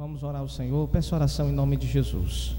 Vamos orar ao Senhor. Peço oração em nome de Jesus.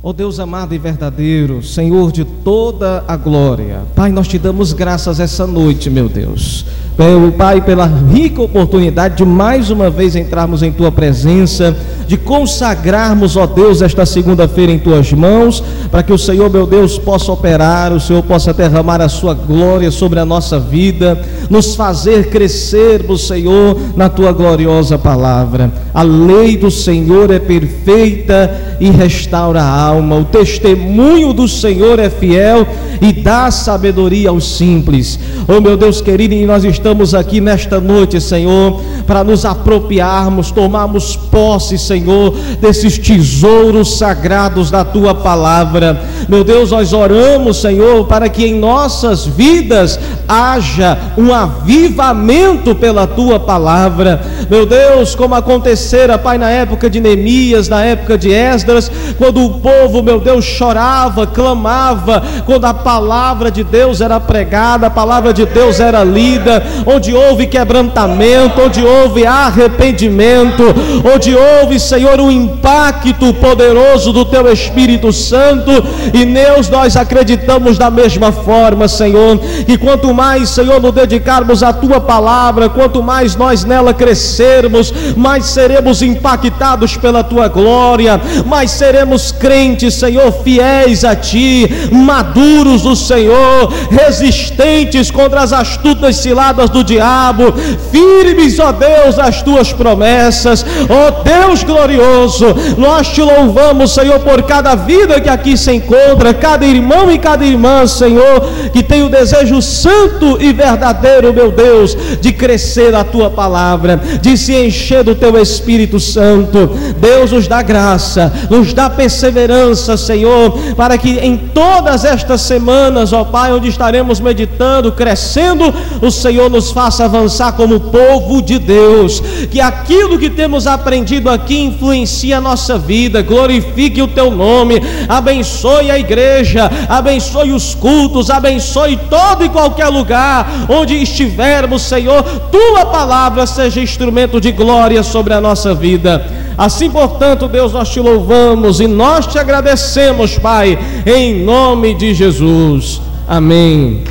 Ó oh Deus amado e verdadeiro, Senhor de toda a glória, Pai, nós te damos graças essa noite, meu Deus. Pelo Pai, pela rica oportunidade de mais uma vez entrarmos em tua presença, de consagrarmos, ó Deus, esta segunda-feira em tuas mãos, para que o Senhor, meu Deus, possa operar, o Senhor possa derramar a sua glória sobre a nossa vida, nos fazer crescermos, Senhor, na tua gloriosa palavra. A lei do Senhor é perfeita e restaura a alma. O testemunho do Senhor é fiel e dá sabedoria aos simples. Oh, meu Deus querido, e nós estamos aqui nesta noite, Senhor, para nos apropriarmos, tomarmos posse, Senhor, desses tesouros sagrados da tua palavra. Meu Deus, nós oramos, Senhor, para que em nossas vidas haja um avivamento pela tua palavra. Meu Deus, como acontecera, Pai, na época de Neemias, na época de Esdras, quando o povo, meu Deus, chorava, clamava, quando a palavra de Deus era pregada, a palavra de Deus era lida, onde houve quebrantamento, onde houve arrependimento, onde houve, Senhor, um impacto poderoso do teu Espírito Santo, e Deus, nós acreditamos da mesma forma, Senhor, que quanto mais, Senhor, nos dedicarmos à tua palavra, quanto mais nós nela crescermos, mais seremos impactados pela tua glória, mais seremos crentes, Senhor, fiéis a ti, maduros do Senhor, resistentes contra as astutas ciladas do diabo, firmes, ó Deus, as tuas promessas, ó Deus glorioso, nós te louvamos, Senhor, por cada vida que aqui se encontra, cada irmão e cada irmã, Senhor, que tem o desejo santo e verdadeiro, meu Deus, de crescer a tua palavra, de se encher do teu Espírito Santo. Deus nos dá graça, nos dá perseverança, Senhor, para que em todas estas semanas, ó Pai, onde estaremos meditando, crescendo, o Senhor nos faça avançar como povo de Deus, que aquilo que temos aprendido aqui influencie a nossa vida, glorifique o teu nome, abençoe a igreja, abençoe os cultos, abençoe todo e qualquer lugar onde estivermos, Senhor, tua palavra seja instrumento de glória sobre a nossa vida. Assim, portanto, Deus, nós te louvamos e nós te agradecemos, Pai, em nome de Jesus. Amém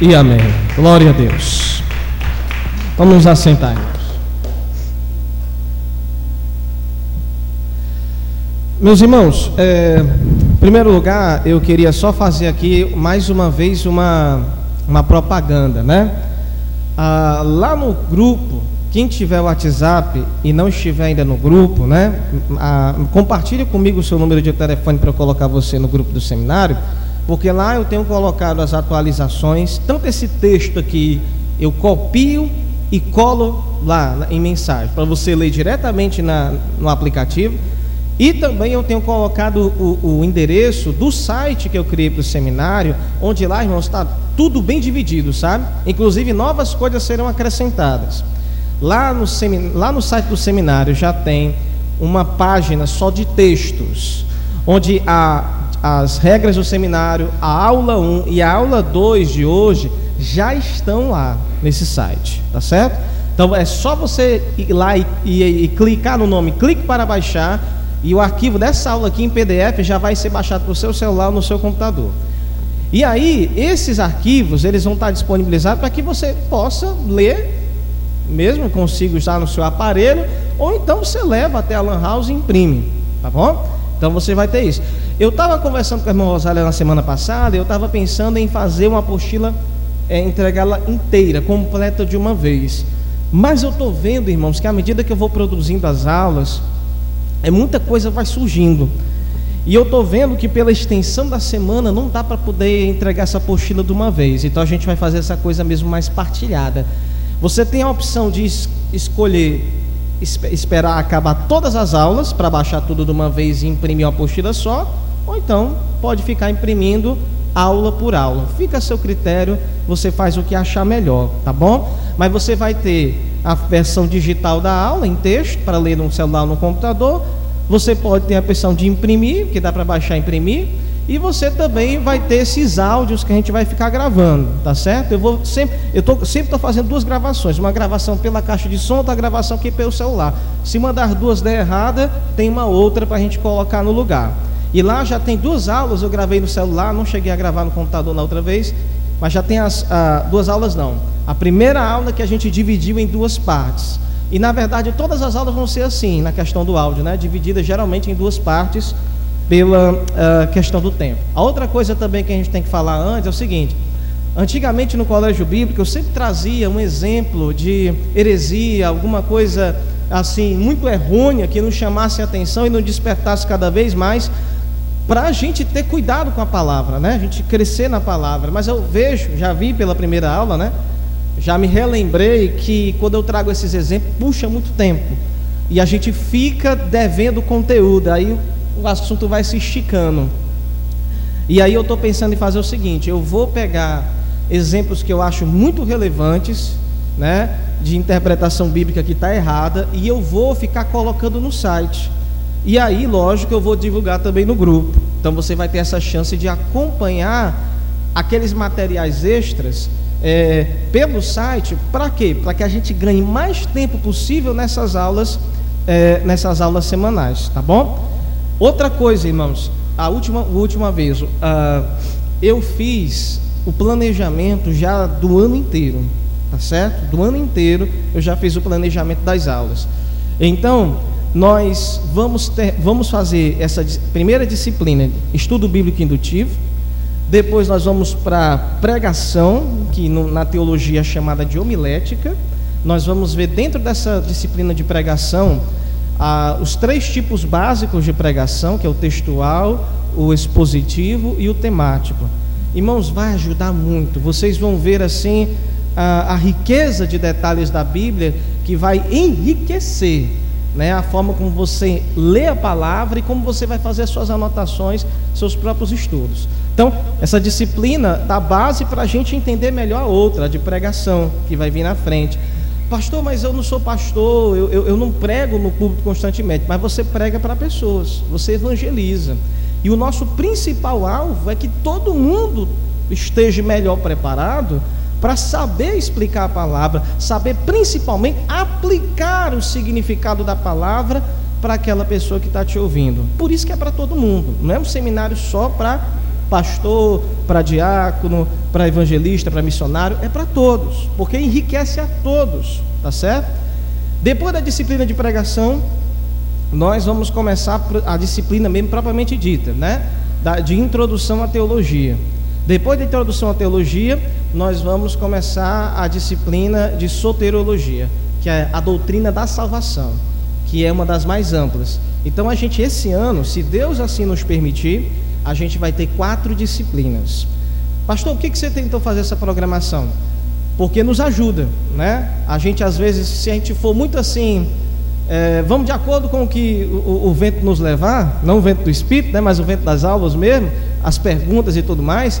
e amém. Glória a Deus. Vamos nos assentar, irmãos. Meus irmãos, é, em primeiro lugar, eu queria só fazer aqui mais uma vez uma, uma propaganda, né? Ah, lá no grupo, quem tiver WhatsApp e não estiver ainda no grupo, né? Ah, compartilhe comigo o seu número de telefone para eu colocar você no grupo do seminário porque lá eu tenho colocado as atualizações, tanto esse texto aqui eu copio e colo lá em mensagem, para você ler diretamente na, no aplicativo, e também eu tenho colocado o, o endereço do site que eu criei para o seminário, onde lá, irmãos, está tudo bem dividido, sabe? Inclusive novas coisas serão acrescentadas. Lá no, semin... lá no site do seminário já tem uma página só de textos, onde as regras do seminário, a aula 1 e a aula 2 de hoje já estão lá nesse site, tá certo? Então é só você ir lá e, e, e clicar no nome, clique para baixar, e o arquivo dessa aula aqui em PDF já vai ser baixado para o seu celular ou no seu computador. E aí, esses arquivos, eles vão estar disponibilizados para que você possa ler, mesmo consigo estar no seu aparelho, ou então você leva até a Lan House e imprime, tá bom? Então você vai ter isso. Eu estava conversando com a irmã Rosália na semana passada, eu estava pensando em fazer uma apostila, é, entregá-la inteira, completa de uma vez. Mas eu estou vendo, irmãos, que à medida que eu vou produzindo as aulas, é muita coisa vai surgindo. E eu estou vendo que pela extensão da semana não dá para poder entregar essa apostila de uma vez. Então a gente vai fazer essa coisa mesmo mais partilhada. Você tem a opção de es escolher esperar acabar todas as aulas para baixar tudo de uma vez e imprimir uma apostila só ou então pode ficar imprimindo aula por aula. Fica a seu critério, você faz o que achar melhor, tá bom? Mas você vai ter a versão digital da aula em texto para ler no celular ou no computador. Você pode ter a opção de imprimir, que dá para baixar e imprimir. E você também vai ter esses áudios que a gente vai ficar gravando, tá certo? Eu vou sempre, eu tô, sempre estou fazendo duas gravações, uma gravação pela caixa de som, outra gravação aqui pelo celular. Se mandar duas der errada, tem uma outra para a gente colocar no lugar. E lá já tem duas aulas, eu gravei no celular, não cheguei a gravar no computador na outra vez, mas já tem as ah, duas aulas não. A primeira aula que a gente dividiu em duas partes. E na verdade todas as aulas vão ser assim, na questão do áudio, né? Divididas geralmente em duas partes pela uh, questão do tempo. A outra coisa também que a gente tem que falar antes é o seguinte: antigamente no colégio bíblico eu sempre trazia um exemplo de heresia, alguma coisa assim muito errônea que não chamasse atenção e não despertasse cada vez mais para a gente ter cuidado com a palavra, né? A gente crescer na palavra. Mas eu vejo, já vi pela primeira aula, né? Já me relembrei que quando eu trago esses exemplos puxa muito tempo e a gente fica devendo conteúdo. Aí o assunto vai se esticando. E aí eu estou pensando em fazer o seguinte: eu vou pegar exemplos que eu acho muito relevantes, né, de interpretação bíblica que está errada, e eu vou ficar colocando no site. E aí, lógico, eu vou divulgar também no grupo. Então você vai ter essa chance de acompanhar aqueles materiais extras é, pelo site. Para quê? Para que a gente ganhe mais tempo possível nessas aulas, é, nessas aulas semanais, tá bom? Outra coisa, irmãos, a última, última vez, uh, eu fiz o planejamento já do ano inteiro, tá certo? Do ano inteiro eu já fiz o planejamento das aulas. Então, nós vamos, ter, vamos fazer essa primeira disciplina, estudo bíblico indutivo. Depois nós vamos para pregação, que no, na teologia é chamada de homilética. Nós vamos ver dentro dessa disciplina de pregação os três tipos básicos de pregação, que é o textual, o expositivo e o temático. Irmãos, vai ajudar muito. Vocês vão ver assim a, a riqueza de detalhes da Bíblia que vai enriquecer né, a forma como você lê a palavra e como você vai fazer suas anotações, seus próprios estudos. Então, essa disciplina dá base para a gente entender melhor a outra, a de pregação, que vai vir na frente. Pastor, mas eu não sou pastor, eu, eu, eu não prego no público constantemente, mas você prega para pessoas, você evangeliza. E o nosso principal alvo é que todo mundo esteja melhor preparado para saber explicar a palavra, saber principalmente aplicar o significado da palavra para aquela pessoa que está te ouvindo. Por isso que é para todo mundo, não é um seminário só para pastor, para diácono, para evangelista, para missionário, é para todos, porque enriquece a todos, tá certo? Depois da disciplina de pregação, nós vamos começar a disciplina mesmo propriamente dita, né? de introdução à teologia. Depois da introdução à teologia, nós vamos começar a disciplina de soteriologia, que é a doutrina da salvação, que é uma das mais amplas. Então a gente esse ano, se Deus assim nos permitir, a gente vai ter quatro disciplinas. Pastor, que, que você tentou fazer essa programação? Porque nos ajuda, né? A gente às vezes, se a gente for muito assim, é, vamos de acordo com o que o, o, vento nos levar, não o vento do Espírito, né, mas o vento das aulas mesmo, as perguntas e tudo mais,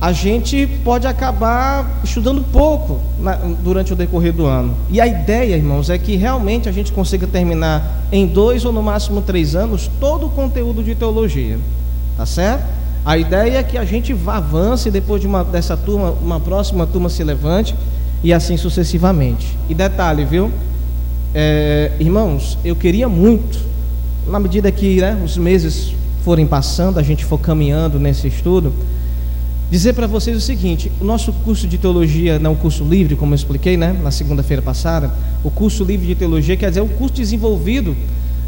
a gente pode acabar estudando pouco na, durante o decorrer do ano. E a ideia, irmãos, é que realmente a gente consiga terminar em dois ou no máximo três anos todo o conteúdo de teologia. Tá certo? A ideia é que a gente avance depois de uma, dessa turma, uma próxima turma se levante e assim sucessivamente. E detalhe, viu? É, irmãos, eu queria muito, na medida que né, os meses forem passando, a gente for caminhando nesse estudo, dizer para vocês o seguinte: o nosso curso de teologia não é um curso livre, como eu expliquei né, na segunda-feira passada. O curso livre de teologia quer dizer o curso desenvolvido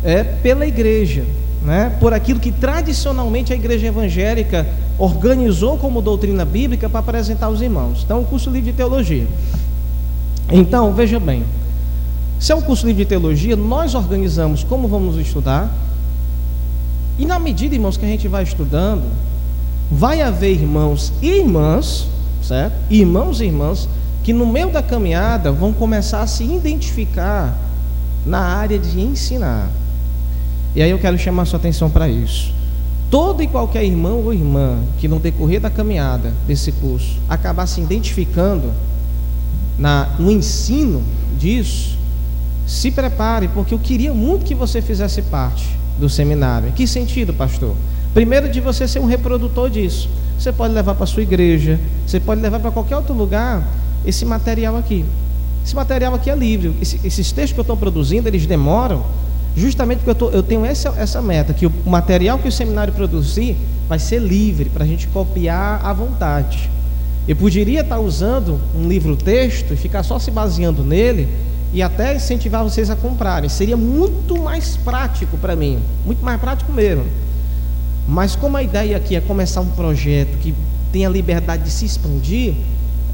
é, pela igreja né, por aquilo que tradicionalmente a igreja evangélica organizou como doutrina bíblica para apresentar aos irmãos. Então, o curso livre de teologia. Então, veja bem, se é um curso livre de teologia, nós organizamos como vamos estudar, e na medida, irmãos, que a gente vai estudando, vai haver irmãos e irmãs, certo? Irmãos e irmãs, que no meio da caminhada vão começar a se identificar na área de ensinar. E aí eu quero chamar sua atenção para isso. Todo e qualquer irmão ou irmã que no decorrer da caminhada desse curso acabar se identificando na, no ensino disso, se prepare, porque eu queria muito que você fizesse parte do seminário. Em que sentido, pastor? Primeiro, de você ser um reprodutor disso. Você pode levar para sua igreja, você pode levar para qualquer outro lugar esse material aqui. Esse material aqui é livre. Esse, esses textos que eu estou produzindo, eles demoram justamente porque eu, tô, eu tenho essa, essa meta, que o material que o seminário produzir vai ser livre para a gente copiar à vontade. Eu poderia estar usando um livro-texto e ficar só se baseando nele e até incentivar vocês a comprarem. Seria muito mais prático para mim, muito mais prático mesmo. Mas como a ideia aqui é começar um projeto que tenha liberdade de se expandir,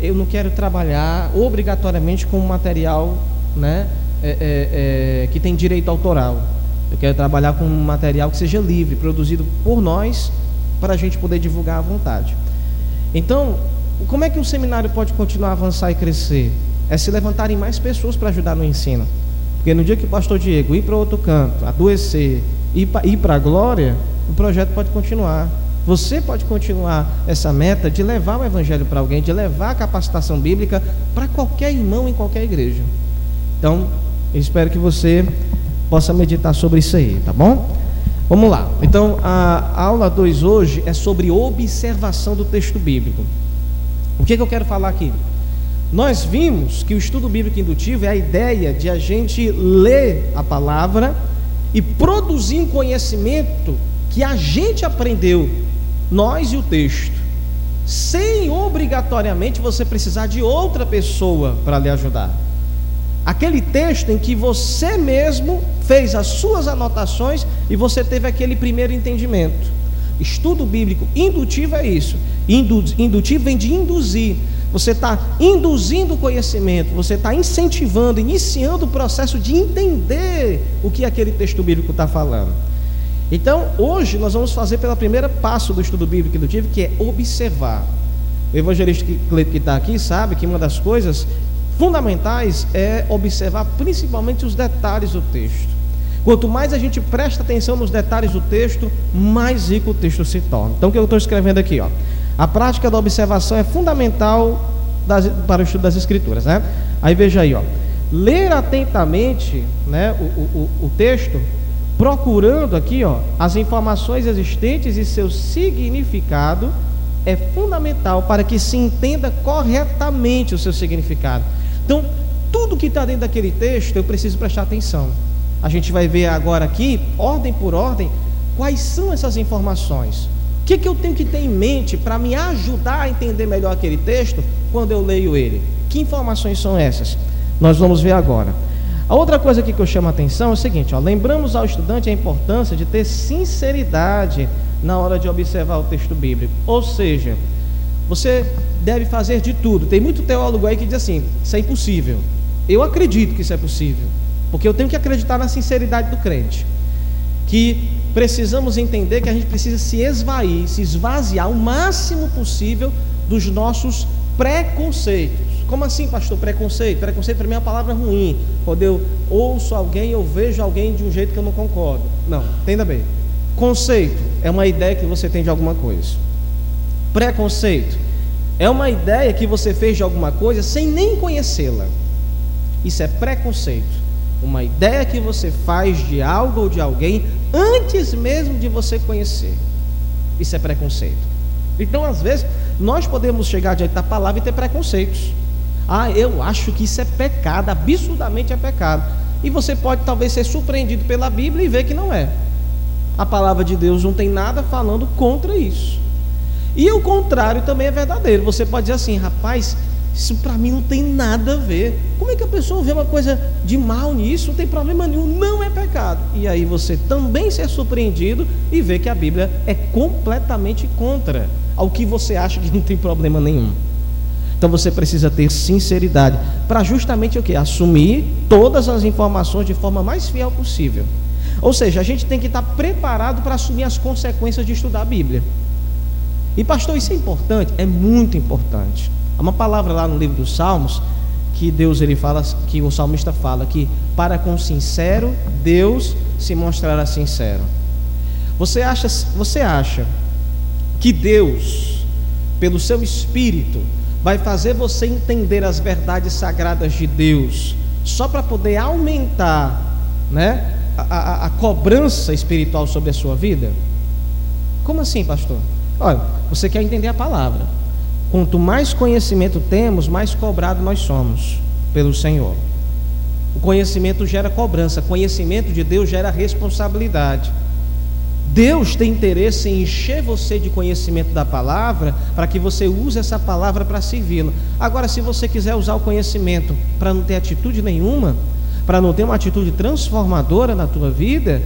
eu não quero trabalhar obrigatoriamente com material né, é, é, é, que tem direito autoral. Eu quero trabalhar com um material que seja livre, produzido por nós, para a gente poder divulgar à vontade. Então, como é que um seminário pode continuar a avançar e crescer? É se levantarem mais pessoas para ajudar no ensino. Porque no dia que o pastor Diego ir para outro canto, adoecer, ir para a glória, o projeto pode continuar. Você pode continuar essa meta de levar o evangelho para alguém, de levar a capacitação bíblica para qualquer irmão em qualquer igreja. Então, eu espero que você possa meditar sobre isso aí, tá bom? Vamos lá. Então, a aula 2 hoje é sobre observação do texto bíblico. O que, que eu quero falar aqui? Nós vimos que o estudo bíblico indutivo é a ideia de a gente ler a palavra e produzir um conhecimento que a gente aprendeu nós e o texto, sem obrigatoriamente você precisar de outra pessoa para lhe ajudar. Aquele texto em que você mesmo fez as suas anotações e você teve aquele primeiro entendimento. Estudo bíblico indutivo é isso. Indutivo vem de induzir. Você está induzindo o conhecimento, você está incentivando, iniciando o processo de entender o que aquele texto bíblico está falando. Então, hoje nós vamos fazer pela primeira passo do estudo bíblico indutivo, que é observar. O evangelista que está aqui sabe que uma das coisas fundamentais é observar principalmente os detalhes do texto. Quanto mais a gente presta atenção nos detalhes do texto, mais rico o texto se torna. Então, o que eu estou escrevendo aqui? Ó? A prática da observação é fundamental das, para o estudo das Escrituras. Né? Aí veja aí, ó. ler atentamente né, o, o, o texto procurando aqui, ó, as informações existentes e seu significado é fundamental para que se entenda corretamente o seu significado. Então, tudo que está dentro daquele texto, eu preciso prestar atenção. A gente vai ver agora aqui, ordem por ordem, quais são essas informações. O que, que eu tenho que ter em mente para me ajudar a entender melhor aquele texto quando eu leio ele? Que informações são essas? Nós vamos ver agora. A outra coisa aqui que eu chamo a atenção é o seguinte: ó, lembramos ao estudante a importância de ter sinceridade na hora de observar o texto bíblico. Ou seja, você deve fazer de tudo. Tem muito teólogo aí que diz assim: isso é impossível. Eu acredito que isso é possível, porque eu tenho que acreditar na sinceridade do crente. Que precisamos entender que a gente precisa se esvair, se esvaziar o máximo possível dos nossos preconceitos. Como assim, pastor? Preconceito? Preconceito para mim é uma palavra ruim. Quando eu ouço alguém, eu vejo alguém de um jeito que eu não concordo. Não, entenda bem. Conceito é uma ideia que você tem de alguma coisa. Preconceito é uma ideia que você fez de alguma coisa sem nem conhecê-la. Isso é preconceito. Uma ideia que você faz de algo ou de alguém antes mesmo de você conhecer. Isso é preconceito. Então, às vezes, nós podemos chegar diante da palavra e ter preconceitos. Ah, eu acho que isso é pecado, absurdamente é pecado. E você pode talvez ser surpreendido pela Bíblia e ver que não é. A palavra de Deus não tem nada falando contra isso. E o contrário também é verdadeiro. Você pode dizer assim, rapaz, isso para mim não tem nada a ver. Como é que a pessoa vê uma coisa de mal nisso? Não tem problema nenhum, não é pecado. E aí você também ser surpreendido e ver que a Bíblia é completamente contra ao que você acha que não tem problema nenhum. Então você precisa ter sinceridade para justamente o que? Assumir todas as informações de forma mais fiel possível. Ou seja, a gente tem que estar preparado para assumir as consequências de estudar a Bíblia. E pastor, isso é importante? É muito importante. Há uma palavra lá no livro dos Salmos que Deus ele fala, que o salmista fala que para com sincero Deus se mostrará sincero. Você acha, você acha que Deus, pelo seu espírito, vai fazer você entender as verdades sagradas de Deus, só para poder aumentar né, a, a, a cobrança espiritual sobre a sua vida? Como assim, pastor? Olha, você quer entender a palavra. Quanto mais conhecimento temos, mais cobrado nós somos pelo Senhor. O conhecimento gera cobrança, conhecimento de Deus gera responsabilidade. Deus tem interesse em encher você de conhecimento da palavra para que você use essa palavra para servi-lo. Agora, se você quiser usar o conhecimento para não ter atitude nenhuma, para não ter uma atitude transformadora na tua vida,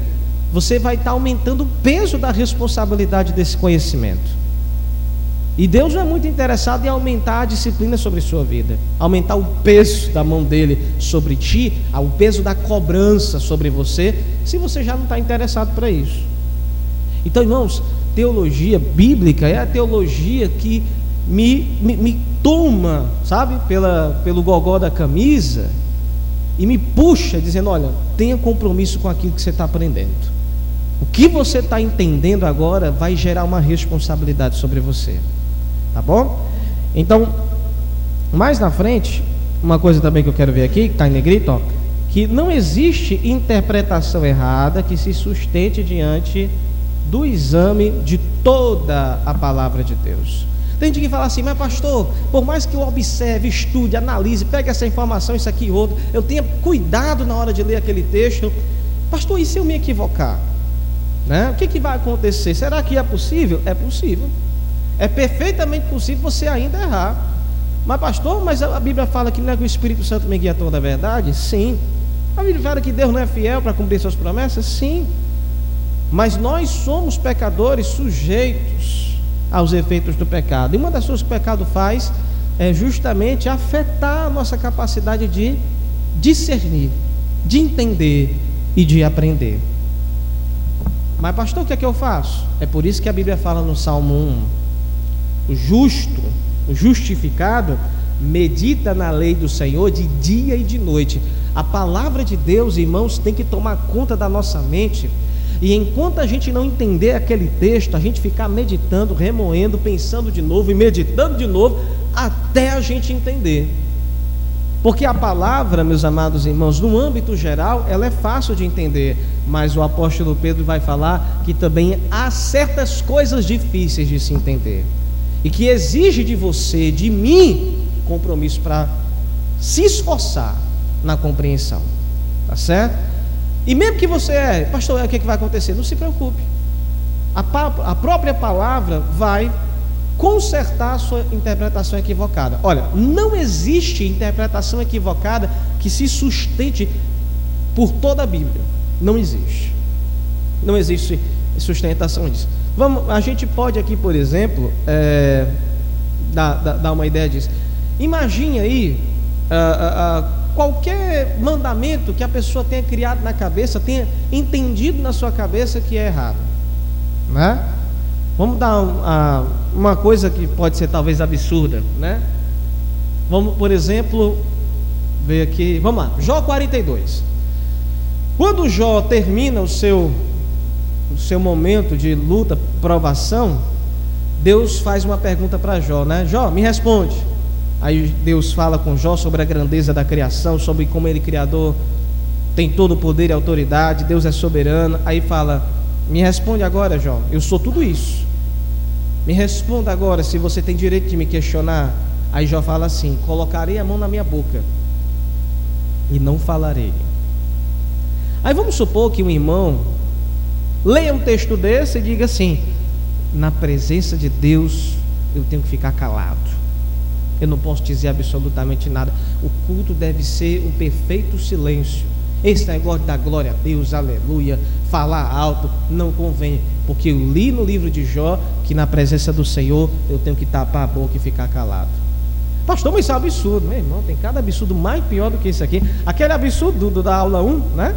você vai estar aumentando o peso da responsabilidade desse conhecimento. E Deus não é muito interessado em aumentar a disciplina sobre sua vida, aumentar o peso da mão dele sobre ti, o peso da cobrança sobre você, se você já não está interessado para isso. Então, irmãos, teologia bíblica é a teologia que me, me, me toma, sabe, pela, pelo gogó da camisa e me puxa, dizendo: olha, tenha compromisso com aquilo que você está aprendendo. O que você está entendendo agora vai gerar uma responsabilidade sobre você. Tá bom? Então, mais na frente, uma coisa também que eu quero ver aqui, que está em negrito, ó, que não existe interpretação errada que se sustente diante do exame de toda a palavra de Deus. Tem gente que fala assim, mas pastor, por mais que eu observe, estude, analise, pegue essa informação, isso aqui e outro, eu tenha cuidado na hora de ler aquele texto, pastor, e se eu me equivocar? Né? O que, que vai acontecer? Será que é possível? É possível. É perfeitamente possível você ainda errar. Mas, pastor, mas a Bíblia fala que não é que o Espírito Santo me guia toda a verdade? Sim. A Bíblia fala que Deus não é fiel para cumprir suas promessas? Sim. Mas nós somos pecadores sujeitos aos efeitos do pecado. E uma das coisas que o pecado faz é justamente afetar a nossa capacidade de discernir, de entender e de aprender. Mas, pastor, o que é que eu faço? É por isso que a Bíblia fala no Salmo 1: o justo, o justificado, medita na lei do Senhor de dia e de noite. A palavra de Deus, irmãos, tem que tomar conta da nossa mente e enquanto a gente não entender aquele texto, a gente ficar meditando, remoendo, pensando de novo e meditando de novo, até a gente entender. Porque a palavra, meus amados irmãos, no âmbito geral, ela é fácil de entender, mas o apóstolo Pedro vai falar que também há certas coisas difíceis de se entender e que exige de você, de mim, compromisso para se esforçar na compreensão. Tá certo? E mesmo que você é, pastor, o que, é que vai acontecer? Não se preocupe. A, a própria palavra vai consertar a sua interpretação equivocada. Olha, não existe interpretação equivocada que se sustente por toda a Bíblia. Não existe. Não existe sustentação disso. Vamos, a gente pode aqui, por exemplo, é, dar, dar, uma ideia disso. Imagine aí. Qualquer mandamento que a pessoa tenha criado na cabeça, tenha entendido na sua cabeça que é errado. Né? Vamos dar uma, uma coisa que pode ser talvez absurda, né? Vamos, por exemplo, ver aqui, vamos lá, Jó 42. Quando Jó termina o seu o seu momento de luta, provação, Deus faz uma pergunta para Jó, né? Jó, me responde. Aí Deus fala com Jó sobre a grandeza da criação, sobre como ele criador tem todo o poder e autoridade, Deus é soberano. Aí fala: "Me responde agora, Jó. Eu sou tudo isso. Me responda agora se você tem direito de me questionar." Aí Jó fala assim: "Colocarei a mão na minha boca e não falarei." Aí vamos supor que um irmão leia um texto desse e diga assim: "Na presença de Deus, eu tenho que ficar calado." eu não posso dizer absolutamente nada. O culto deve ser um perfeito silêncio. Esse negócio da glória a Deus, aleluia, falar alto, não convém. Porque eu li no livro de Jó que na presença do Senhor eu tenho que tapar a boca e ficar calado. Pastor, mas isso é um absurdo, meu irmão. Tem cada absurdo mais pior do que isso aqui. Aquele absurdo do, da aula 1, né?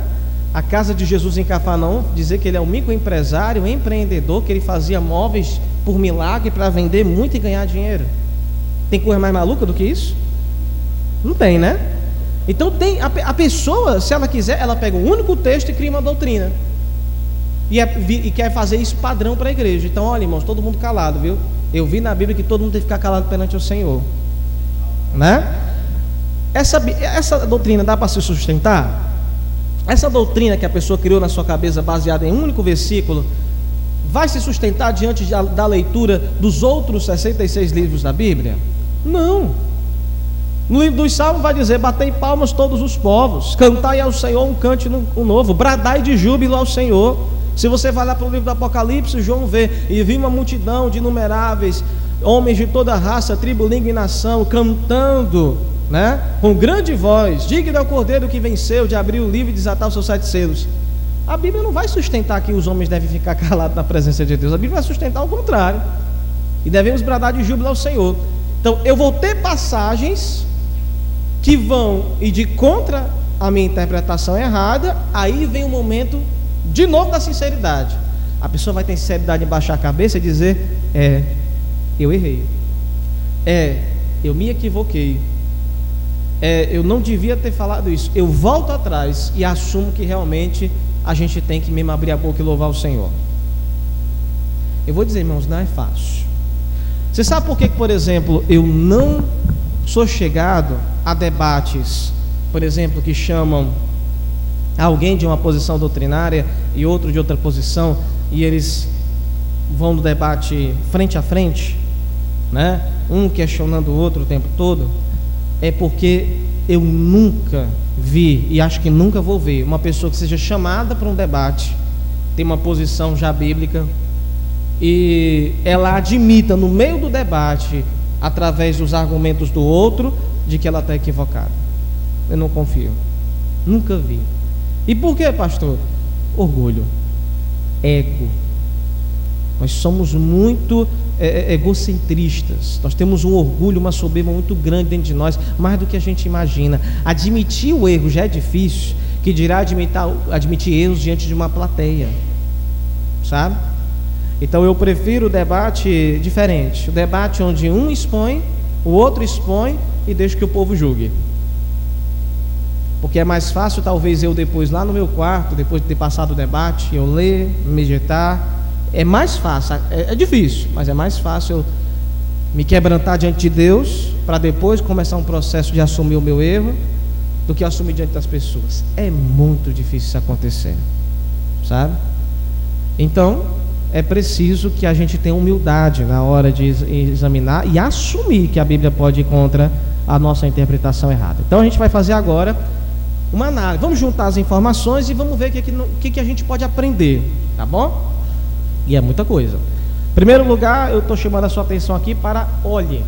A casa de Jesus em Cafarnaum, dizer que ele é um microempresário, empreendedor, que ele fazia móveis por milagre para vender muito e ganhar dinheiro. Tem coisa mais maluca do que isso? Não tem, né? Então tem a, a pessoa, se ela quiser, ela pega um único texto e cria uma doutrina. E, é, e quer fazer isso padrão para a igreja. Então, olha, irmãos, todo mundo calado, viu? Eu vi na Bíblia que todo mundo tem que ficar calado perante o Senhor. Né? Essa, essa doutrina dá para se sustentar? Essa doutrina que a pessoa criou na sua cabeça, baseada em um único versículo, vai se sustentar diante da leitura dos outros 66 livros da Bíblia? Não. No livro dos Salmos vai dizer: Batei palmas todos os povos, cantai ao Senhor um cante novo, bradai de júbilo ao Senhor. Se você vai lá para o livro do Apocalipse, João vê, e vi uma multidão de inumeráveis homens de toda raça, tribo, língua e nação, cantando, né, com grande voz: Digno é o cordeiro que venceu de abrir o livro e desatar os seus sete selos. A Bíblia não vai sustentar que os homens devem ficar calados na presença de Deus, a Bíblia vai sustentar o contrário, e devemos bradar de júbilo ao Senhor. Então, eu vou ter passagens que vão e de contra a minha interpretação errada, aí vem o momento de novo da sinceridade. A pessoa vai ter sinceridade em baixar a cabeça e dizer: É, eu errei. É, eu me equivoquei. É, eu não devia ter falado isso. Eu volto atrás e assumo que realmente a gente tem que mesmo abrir a boca e louvar o Senhor. Eu vou dizer, irmãos, não é fácil. Você sabe por que, por exemplo, eu não sou chegado a debates, por exemplo, que chamam alguém de uma posição doutrinária e outro de outra posição, e eles vão no debate frente a frente, né? um questionando o outro o tempo todo, é porque eu nunca vi, e acho que nunca vou ver, uma pessoa que seja chamada para um debate, tem uma posição já bíblica, e ela admita no meio do debate através dos argumentos do outro, de que ela está equivocada. Eu não confio. Nunca vi. E por que, pastor? Orgulho, ego. Nós somos muito é, é, egocentristas. Nós temos um orgulho, uma soberba muito grande dentro de nós, mais do que a gente imagina. Admitir o erro já é difícil, que dirá admitir, admitir erros diante de uma plateia. Sabe? Então eu prefiro o debate diferente, o debate onde um expõe, o outro expõe e deixa que o povo julgue. Porque é mais fácil, talvez, eu depois, lá no meu quarto, depois de ter passado o debate, eu ler, meditar. É mais fácil, é, é difícil, mas é mais fácil eu me quebrantar diante de Deus, para depois começar um processo de assumir o meu erro, do que assumir diante das pessoas. É muito difícil isso acontecer, sabe? Então, é preciso que a gente tenha humildade na hora de examinar e assumir que a Bíblia pode ir contra a nossa interpretação errada. Então a gente vai fazer agora uma análise. Vamos juntar as informações e vamos ver o que, que, que a gente pode aprender, tá bom? E é muita coisa. Primeiro lugar, eu estou chamando a sua atenção aqui para olhe.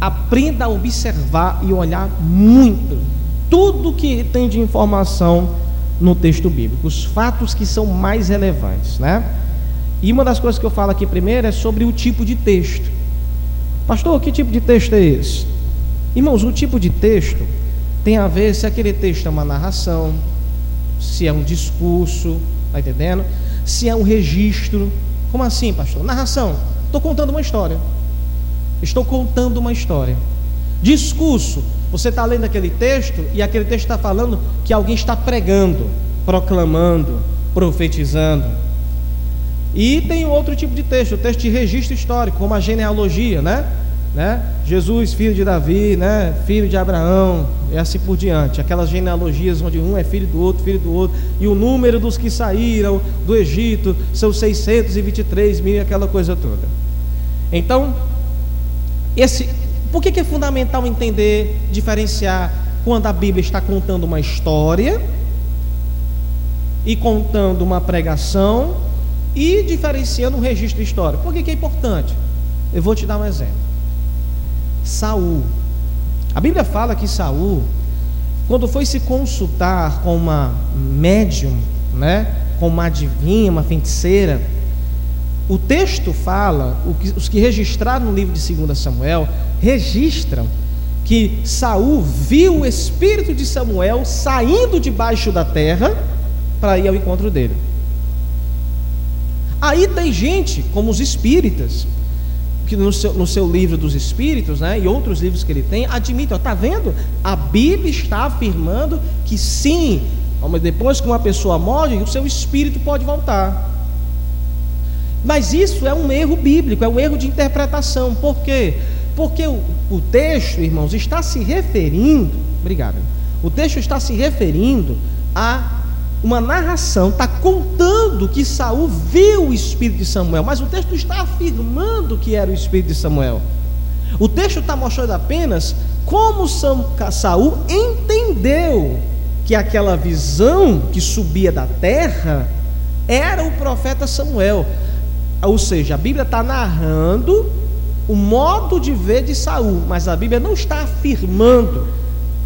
Aprenda a observar e olhar muito tudo que tem de informação no texto bíblico, os fatos que são mais relevantes, né? E uma das coisas que eu falo aqui primeiro é sobre o tipo de texto. Pastor, que tipo de texto é esse? Irmãos, o tipo de texto tem a ver se aquele texto é uma narração, se é um discurso, tá entendendo? Se é um registro. Como assim, pastor? Narração. Estou contando uma história. Estou contando uma história. Discurso. Você está lendo aquele texto e aquele texto está falando que alguém está pregando, proclamando, profetizando. E tem outro tipo de texto, o texto de registro histórico, como a genealogia, né? Né? Jesus, filho de Davi, né? Filho de Abraão, e assim por diante. Aquelas genealogias onde um é filho do outro, filho do outro, e o número dos que saíram do Egito são 623 mil, aquela coisa toda. Então, esse, por que, que é fundamental entender, diferenciar quando a Bíblia está contando uma história e contando uma pregação e diferenciando um registro histórico. Por que, que é importante? Eu vou te dar um exemplo. Saul. A Bíblia fala que Saul, quando foi se consultar com uma médium, né, com uma adivinha, uma feiticeira, o texto fala, os que registraram no livro de 2 Samuel, registram que Saul viu o espírito de Samuel saindo debaixo da terra para ir ao encontro dele. Aí tem gente, como os espíritas, que no seu, no seu livro dos espíritos, né, e outros livros que ele tem, admitem, está vendo? A Bíblia está afirmando que sim, mas depois que uma pessoa morre, o seu espírito pode voltar. Mas isso é um erro bíblico, é um erro de interpretação. Por quê? Porque o, o texto, irmãos, está se referindo, obrigado. O texto está se referindo a uma narração, está contando que Saul viu o espírito de Samuel, mas o texto está afirmando que era o espírito de Samuel. O texto está mostrando apenas como Saul entendeu que aquela visão que subia da terra era o profeta Samuel. Ou seja, a Bíblia está narrando o modo de ver de Saul, mas a Bíblia não está afirmando,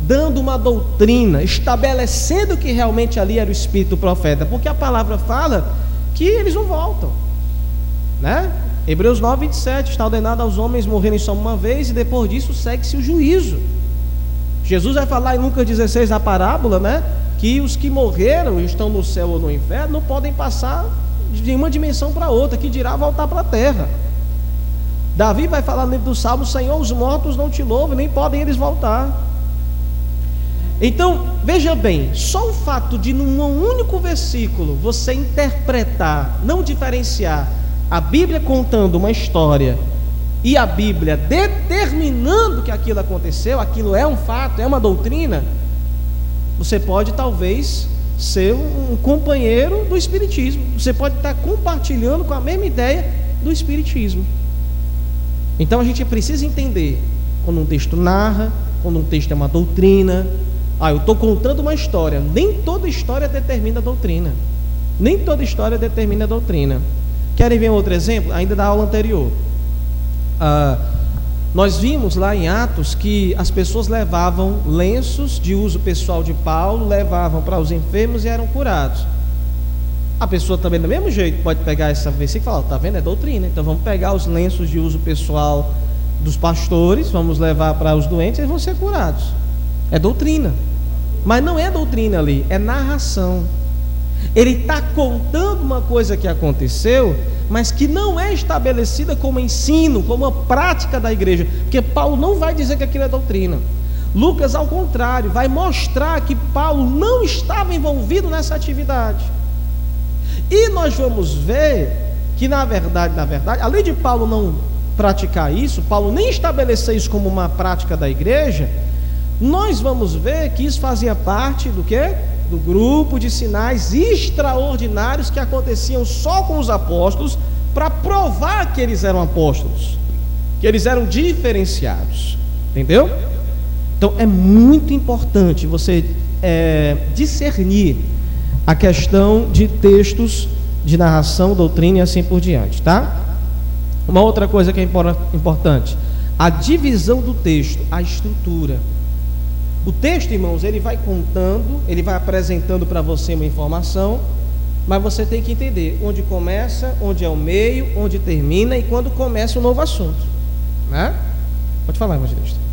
dando uma doutrina, estabelecendo que realmente ali era o espírito do profeta, porque a palavra fala que eles não voltam, né? Hebreus 9, 27, está ordenado aos homens morrerem só uma vez e depois disso segue-se o juízo. Jesus vai falar em Lucas 16 na parábola, né? Que os que morreram estão no céu ou no inferno não podem passar de uma dimensão para outra, que dirá voltar para a terra. Davi vai falar no livro do Salmo: Senhor, os mortos não te louvam, nem podem eles voltar. Então, veja bem, só o fato de num único versículo você interpretar, não diferenciar a Bíblia contando uma história e a Bíblia determinando que aquilo aconteceu, aquilo é um fato, é uma doutrina, você pode talvez ser um companheiro do Espiritismo. Você pode estar compartilhando com a mesma ideia do Espiritismo. Então a gente precisa entender quando um texto narra, quando um texto é uma doutrina. Ah, eu estou contando uma história. Nem toda história determina a doutrina. Nem toda história determina a doutrina. Querem ver um outro exemplo? Ainda da aula anterior. Ah, nós vimos lá em Atos que as pessoas levavam lenços de uso pessoal de Paulo, levavam para os enfermos e eram curados. A pessoa também, do mesmo jeito, pode pegar essa versículo e falar: está vendo? É doutrina. Então vamos pegar os lenços de uso pessoal dos pastores, vamos levar para os doentes e eles vão ser curados. É doutrina. Mas não é doutrina ali, é narração. Ele está contando uma coisa que aconteceu, mas que não é estabelecida como ensino, como uma prática da igreja, porque Paulo não vai dizer que aquilo é doutrina. Lucas, ao contrário, vai mostrar que Paulo não estava envolvido nessa atividade. E nós vamos ver que, na verdade, na verdade, além de Paulo não praticar isso, Paulo nem estabelecer isso como uma prática da igreja, nós vamos ver que isso fazia parte do que? do grupo de sinais extraordinários que aconteciam só com os apóstolos para provar que eles eram apóstolos, que eles eram diferenciados, entendeu? Então é muito importante você é, discernir a questão de textos de narração, doutrina e assim por diante, tá? Uma outra coisa que é importante, a divisão do texto, a estrutura. O texto, irmãos, ele vai contando, ele vai apresentando para você uma informação, mas você tem que entender onde começa, onde é o meio, onde termina e quando começa o um novo assunto. Né? Pode falar, evangelista.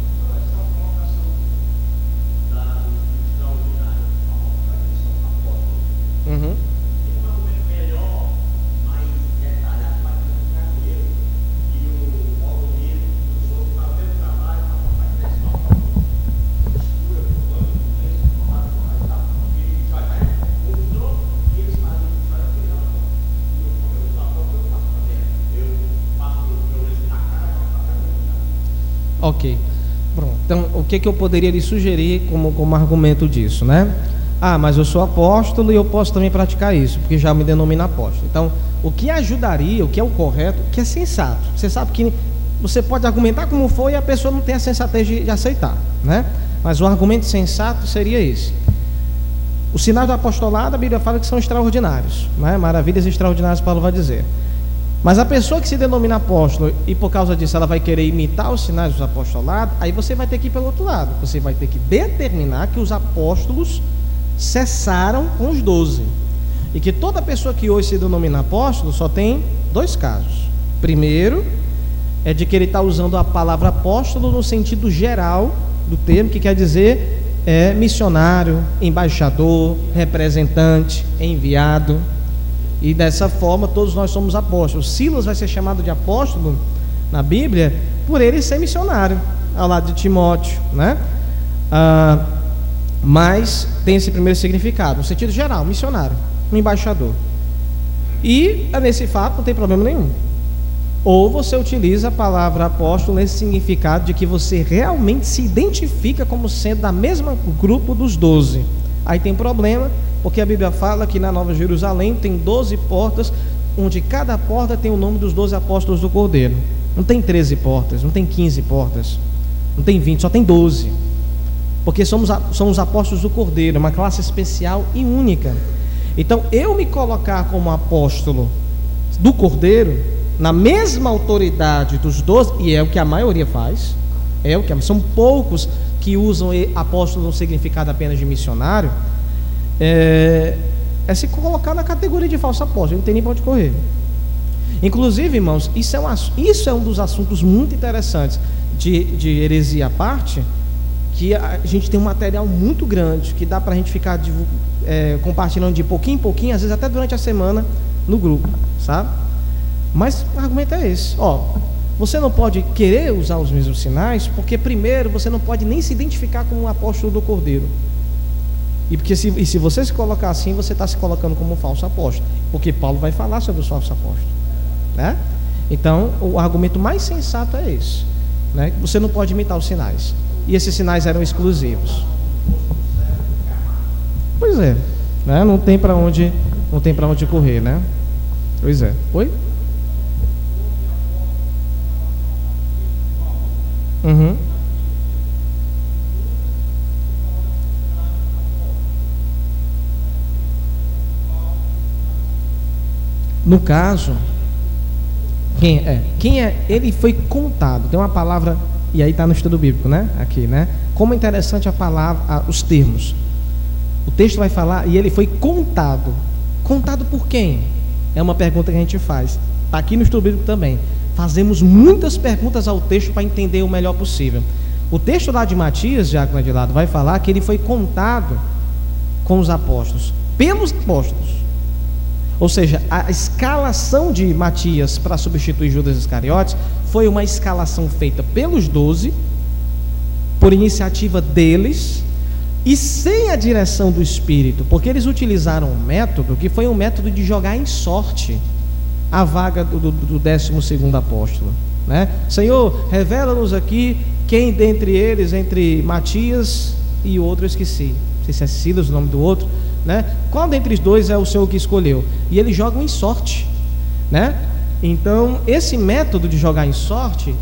Ok. Pronto. Então, o que, que eu poderia lhe sugerir como, como argumento disso, né? Ah, mas eu sou apóstolo e eu posso também praticar isso, porque já me denomina apóstolo. Então, o que ajudaria, o que é o correto, o que é sensato. Você sabe que você pode argumentar como for e a pessoa não tem a sensatez de, de aceitar, né? Mas o argumento sensato seria esse. Os sinais do apostolado, a Bíblia fala que são extraordinários, né? maravilhas extraordinárias, Paulo vai dizer. Mas a pessoa que se denomina apóstolo e por causa disso ela vai querer imitar os sinais dos apostolados, aí você vai ter que ir pelo outro lado. Você vai ter que determinar que os apóstolos cessaram com os doze. E que toda pessoa que hoje se denomina apóstolo só tem dois casos. Primeiro, é de que ele está usando a palavra apóstolo no sentido geral do termo, que quer dizer é, missionário, embaixador, representante, enviado. E dessa forma todos nós somos apóstolos. Silas vai ser chamado de apóstolo na Bíblia por ele ser missionário, ao lado de Timóteo, né? Ah, mas tem esse primeiro significado, no sentido geral, missionário, um embaixador. E nesse fato não tem problema nenhum. Ou você utiliza a palavra apóstolo nesse significado de que você realmente se identifica como sendo da mesma grupo dos doze. Aí tem problema Porque a Bíblia fala que na Nova Jerusalém tem 12 portas, onde cada porta tem o nome dos 12 apóstolos do Cordeiro. Não tem 13 portas, não tem 15 portas, não tem 20, só tem 12. Porque somos, somos apóstolos do Cordeiro, uma classe especial e única. Então, eu me colocar como apóstolo do Cordeiro, na mesma autoridade dos 12, e é o que a maioria faz, é o que são poucos que usam apóstolo no significado apenas de missionário, é, é se colocar na categoria de falso apóstolo, não tem nem para onde correr. Inclusive, irmãos, isso é um, isso é um dos assuntos muito interessantes de, de heresia à parte, que a gente tem um material muito grande que dá para a gente ficar é, compartilhando de pouquinho em pouquinho, às vezes até durante a semana no grupo, sabe? Mas o argumento é esse: ó, você não pode querer usar os mesmos sinais, porque primeiro você não pode nem se identificar como um apóstolo do Cordeiro. E, porque se, e se você se colocar assim, você está se colocando como um falso apóstolo. Porque Paulo vai falar sobre os falsos apóstolos. Né? Então, o argumento mais sensato é esse. Né? Você não pode imitar os sinais. E esses sinais eram exclusivos. Pois é. Né? Não tem para onde, não tem para onde correr, né? Pois é. Oi? Uhum. No caso, quem é? Quem é? Ele foi contado. Tem uma palavra e aí está no estudo bíblico, né? Aqui, né? Como é interessante a palavra, os termos. O texto vai falar e ele foi contado. Contado por quem? É uma pergunta que a gente faz. Está aqui no estudo bíblico também. Fazemos muitas perguntas ao texto para entender o melhor possível. O texto lá de Matias, já de lado, vai falar que ele foi contado com os apóstolos, pelos apóstolos. Ou seja, a escalação de Matias para substituir Judas Iscariotes foi uma escalação feita pelos doze, por iniciativa deles, e sem a direção do Espírito, porque eles utilizaram um método que foi um método de jogar em sorte a vaga do, do, do 12 apóstolo. Né? Senhor, revela-nos aqui quem dentre eles, entre Matias e outro, eu esqueci, não sei se é Silas o nome do outro, né? Qual dentre os dois é o Senhor que escolheu? E eles jogam em sorte, né? Então, esse método de jogar em sorte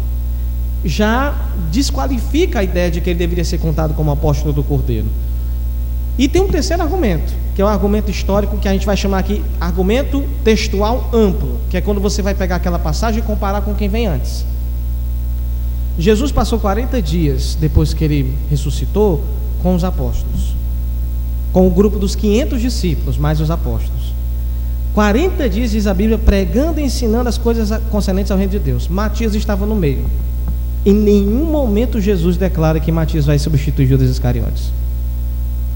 já desqualifica a ideia de que ele deveria ser contado como apóstolo do Cordeiro. E tem um terceiro argumento, que é o um argumento histórico que a gente vai chamar aqui argumento textual amplo, que é quando você vai pegar aquela passagem e comparar com quem vem antes. Jesus passou 40 dias depois que ele ressuscitou com os apóstolos com o grupo dos 500 discípulos, mais os apóstolos. 40 dias, diz a Bíblia, pregando e ensinando as coisas concernentes ao reino de Deus. Matias estava no meio. Em nenhum momento Jesus declara que Matias vai substituir Judas Iscariotes.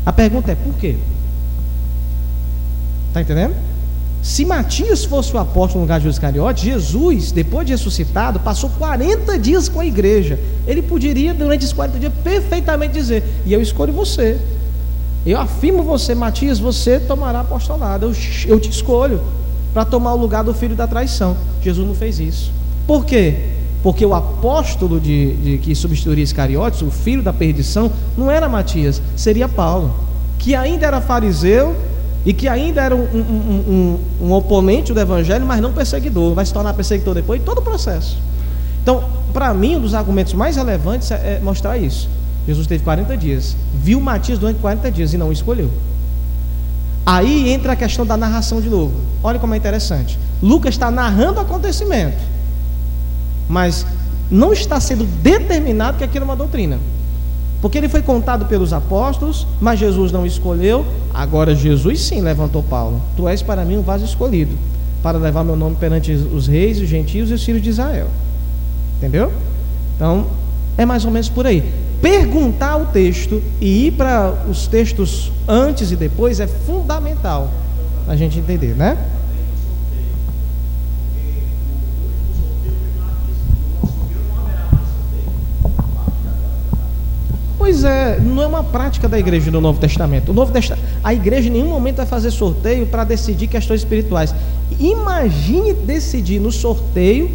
A pergunta é por quê? Está entendendo? Se Matias fosse o apóstolo no lugar de Judas Iscariotes, Jesus, depois de ressuscitado, passou 40 dias com a igreja. Ele poderia, durante esses 40 dias, perfeitamente dizer: E eu escolho você. Eu afirmo você, Matias, você tomará apostolado. Eu, eu te escolho para tomar o lugar do filho da traição. Jesus não fez isso. Por quê? Porque o apóstolo de, de que substituiria Iscariotes, o filho da perdição, não era Matias, seria Paulo, que ainda era fariseu e que ainda era um, um, um, um oponente do evangelho, mas não perseguidor. Vai se tornar perseguidor depois, todo o processo. Então, para mim, um dos argumentos mais relevantes é, é mostrar isso. Jesus teve 40 dias, viu Matias durante 40 dias e não escolheu. Aí entra a questão da narração de novo. Olha como é interessante. Lucas está narrando o acontecimento, mas não está sendo determinado que aquilo é uma doutrina. Porque ele foi contado pelos apóstolos, mas Jesus não escolheu. Agora Jesus sim levantou Paulo. Tu és para mim um vaso escolhido, para levar meu nome perante os reis, os gentios e os filhos de Israel. Entendeu? Então, é mais ou menos por aí perguntar o texto e ir para os textos antes e depois é fundamental a gente entender, né? Pois é, não é uma prática da igreja do Novo Testamento. O Novo Testamento, a igreja em nenhum momento vai fazer sorteio para decidir questões espirituais. Imagine decidir no sorteio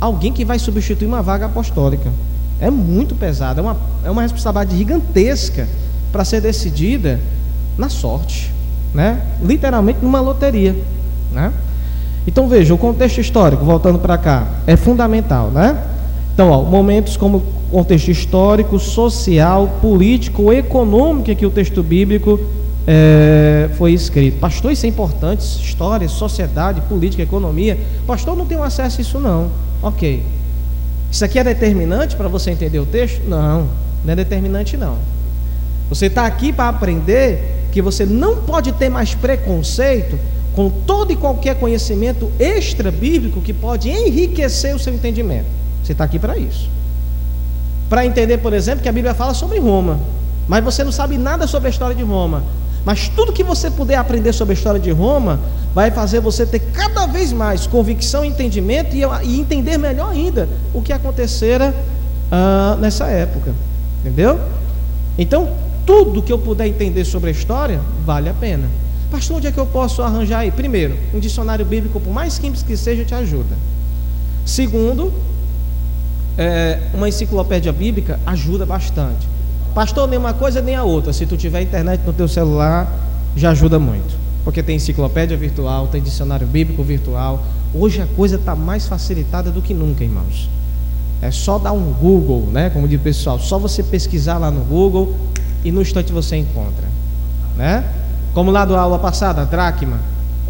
alguém que vai substituir uma vaga apostólica. É muito pesado, é uma, é uma responsabilidade gigantesca para ser decidida na sorte, né? Literalmente numa loteria, né? Então veja, o contexto histórico, voltando para cá, é fundamental, né? Então, ó, momentos como contexto histórico, social, político, econômico que o texto bíblico é, foi escrito. Pastor, isso é importante, história, sociedade, política, economia. Pastor, não tem acesso a isso não. Ok. Isso aqui é determinante para você entender o texto? Não, não é determinante não. Você está aqui para aprender que você não pode ter mais preconceito com todo e qualquer conhecimento extra bíblico que pode enriquecer o seu entendimento. Você está aqui para isso. Para entender, por exemplo, que a Bíblia fala sobre Roma, mas você não sabe nada sobre a história de Roma. Mas tudo que você puder aprender sobre a história de Roma vai fazer você ter cada vez mais convicção, entendimento e, e entender melhor ainda o que acontecera uh, nessa época. Entendeu? Então, tudo que eu puder entender sobre a história vale a pena. Pastor, onde é que eu posso arranjar aí? Primeiro, um dicionário bíblico, por mais simples que seja, te ajuda. Segundo, é, uma enciclopédia bíblica ajuda bastante. Pastor, nem uma coisa nem a outra. Se tu tiver internet no teu celular, já ajuda muito. Porque tem enciclopédia virtual, tem dicionário bíblico virtual. Hoje a coisa está mais facilitada do que nunca, irmãos. É só dar um Google, né? Como diz o pessoal, só você pesquisar lá no Google e no instante você encontra, né? Como lá da aula passada, Dracma.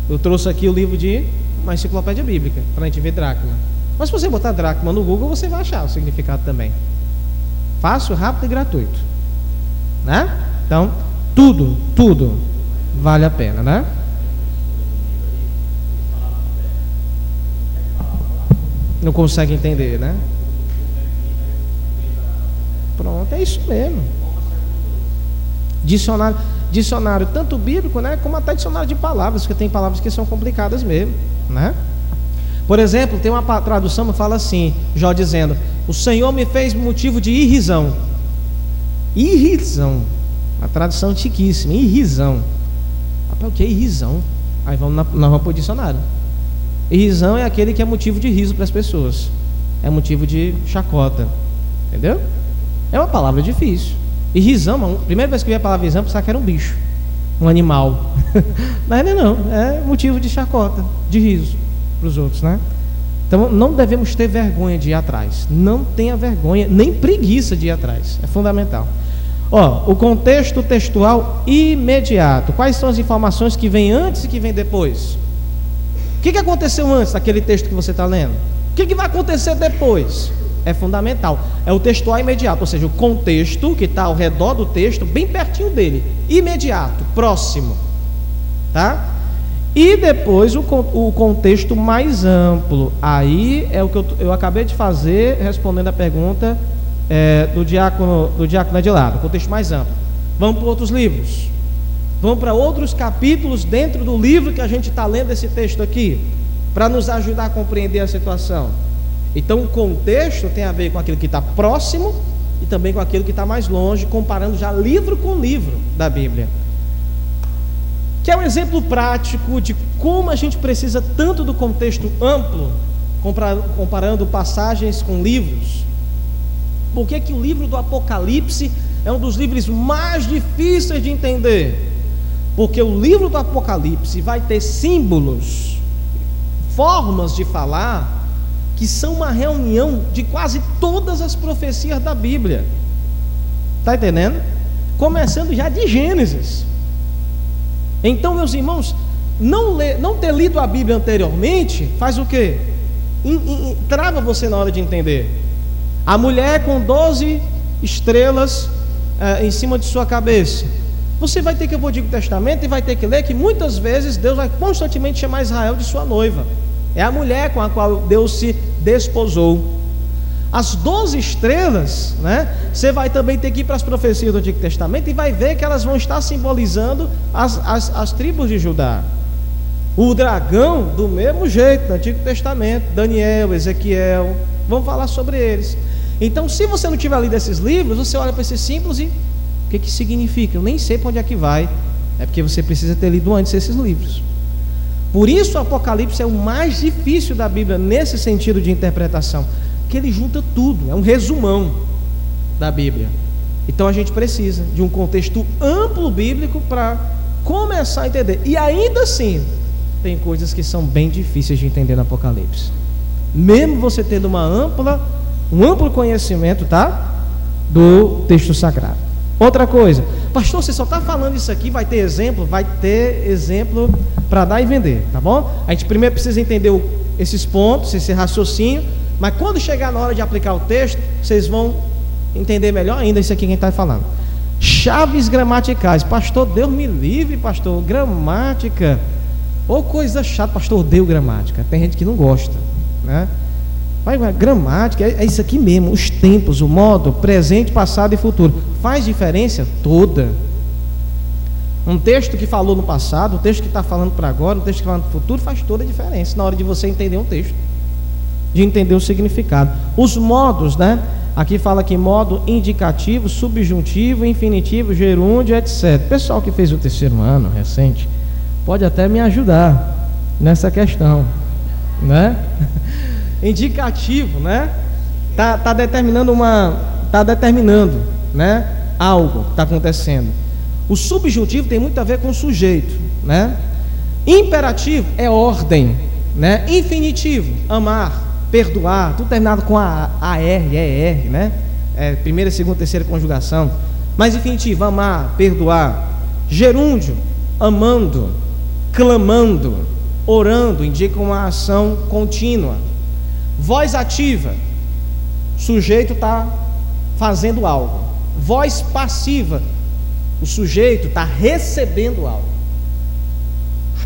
Eu trouxe aqui o livro de uma enciclopédia bíblica para a gente ver Dracma. Mas se você botar Dracma no Google, você vai achar o significado também. Fácil, rápido e gratuito né? Então, tudo, tudo vale a pena, né? Não consegue entender, né? Pronto, é isso mesmo. Dicionário, dicionário tanto bíblico, né, como até dicionário de palavras, porque tem palavras que são complicadas mesmo, né? Por exemplo, tem uma tradução que fala assim, Jó dizendo: "O Senhor me fez motivo de irrisão". Irrisão. A tradução antiquíssima, irrisão. Rapaz, o que é irrisão? Aí vamos na, nós vamos para o dicionário. Irrisão é aquele que é motivo de riso para as pessoas. É motivo de chacota. Entendeu? É uma palavra difícil. Irrisão, a primeira vez que eu vi a palavra irrisão, pensava que era um bicho, um animal. Mas não é não, é motivo de chacota, de riso para os outros, né? Então não devemos ter vergonha de ir atrás. Não tenha vergonha, nem preguiça de ir atrás. É fundamental. Ó, o contexto textual imediato. Quais são as informações que vêm antes e que vêm depois? O que, que aconteceu antes daquele texto que você está lendo? O que, que vai acontecer depois? É fundamental. É o textual imediato, ou seja, o contexto que está ao redor do texto, bem pertinho dele, imediato, próximo, tá? E depois o, o contexto mais amplo. Aí é o que eu, eu acabei de fazer, respondendo a pergunta é, do diácono do diácono Adilado, contexto mais amplo. Vamos para outros livros. Vamos para outros capítulos dentro do livro que a gente está lendo esse texto aqui, para nos ajudar a compreender a situação. Então, o contexto tem a ver com aquilo que está próximo e também com aquilo que está mais longe, comparando já livro com livro da Bíblia que é um exemplo prático de como a gente precisa tanto do contexto amplo, comparando passagens com livros. Por que, que o livro do Apocalipse é um dos livros mais difíceis de entender? Porque o livro do Apocalipse vai ter símbolos, formas de falar, que são uma reunião de quase todas as profecias da Bíblia. Está entendendo? Começando já de Gênesis. Então, meus irmãos, não, ler, não ter lido a Bíblia anteriormente faz o quê? Trava você na hora de entender. A mulher com 12 estrelas eh, em cima de sua cabeça. Você vai ter que ir para o Antigo Testamento e vai ter que ler que muitas vezes Deus vai constantemente chamar Israel de sua noiva. É a mulher com a qual Deus se desposou. As 12 estrelas, né? Você vai também ter que ir para as profecias do Antigo Testamento e vai ver que elas vão estar simbolizando as, as, as tribos de Judá. O dragão, do mesmo jeito, no Antigo Testamento, Daniel, Ezequiel, vamos falar sobre eles. Então, se você não tiver lido esses livros, você olha para esses símbolos e o que, que significa? Eu nem sei para onde é que vai. É porque você precisa ter lido antes esses livros. Por isso, o Apocalipse é o mais difícil da Bíblia nesse sentido de interpretação que ele junta tudo, é um resumão da Bíblia. Então a gente precisa de um contexto amplo bíblico para começar a entender. E ainda assim, tem coisas que são bem difíceis de entender no Apocalipse. Mesmo você tendo uma ampla, um amplo conhecimento, tá? Do texto sagrado. Outra coisa, pastor, você só está falando isso aqui, vai ter exemplo? Vai ter exemplo para dar e vender, tá bom? A gente primeiro precisa entender esses pontos, esse raciocínio, mas quando chegar na hora de aplicar o texto, vocês vão entender melhor ainda isso aqui que a gente está falando. Chaves gramaticais, pastor, Deus me livre, pastor, gramática. Ou coisa chata, pastor, odeio gramática. Tem gente que não gosta, né? Vai, gramática, é, é isso aqui mesmo, os tempos, o modo, presente, passado e futuro. Faz diferença toda. Um texto que falou no passado, um texto que está falando para agora, um texto que fala no futuro, faz toda a diferença na hora de você entender um texto, de entender o significado. Os modos, né? Aqui fala que modo indicativo, subjuntivo, infinitivo, gerúndio, etc. Pessoal que fez o terceiro ano recente, pode até me ajudar nessa questão, né? Indicativo, né? Tá, tá determinando uma, tá determinando, né? Algo está acontecendo. O subjuntivo tem muito a ver com o sujeito, né? Imperativo é ordem, né? Infinitivo, amar, perdoar, tudo terminado com a AR, ER, né? É, primeira, segunda, terceira conjugação. Mas infinitivo, amar, perdoar. Gerúndio, amando, clamando, orando, indica uma ação contínua. Voz ativa, sujeito está fazendo algo. Voz passiva, o sujeito está recebendo algo.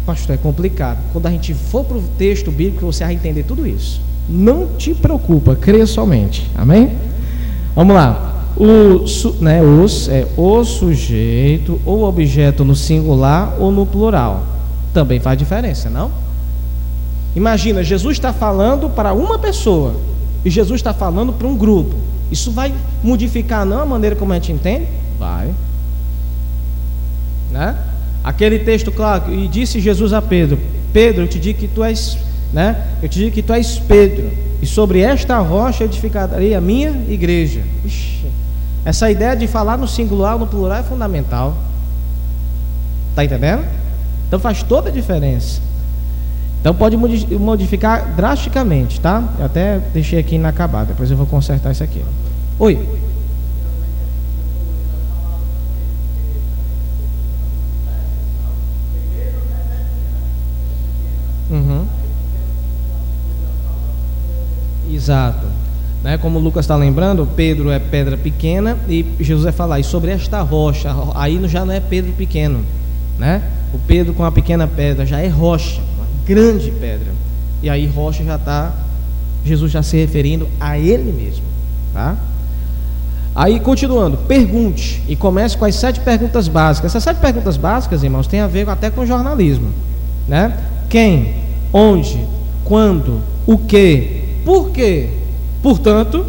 Pastor, é complicado. Quando a gente for para o texto bíblico, você vai entender tudo isso. Não te preocupa, creia somente. Amém? Vamos lá. O, su, né, os, é, o sujeito ou objeto no singular ou no plural. Também faz diferença, não? Imagina, Jesus está falando para uma pessoa e Jesus está falando para um grupo. Isso vai modificar não a maneira como a gente entende? Vai. Né? Aquele texto claro, e disse Jesus a Pedro: Pedro, eu te digo que tu és né? Eu te digo que tu és Pedro, e sobre esta rocha edificarei a minha igreja. Ixi, essa ideia de falar no singular, no plural é fundamental. Tá entendendo? Então faz toda a diferença. Então pode modificar drasticamente, tá? Eu até deixei aqui inacabado, depois eu vou consertar isso aqui. Oi. Uhum. Exato. Né? Como o Lucas está lembrando, Pedro é pedra pequena e Jesus vai falar, e sobre esta rocha, aí já não é Pedro pequeno, né? O Pedro com a pequena pedra já é rocha, uma grande pedra. E aí rocha já está, Jesus já se referindo a ele mesmo, tá? Aí continuando, pergunte e comece com as sete perguntas básicas. Essas sete perguntas básicas, irmãos, tem a ver até com jornalismo, né? Quem, onde, quando, o que, por quê? Portanto,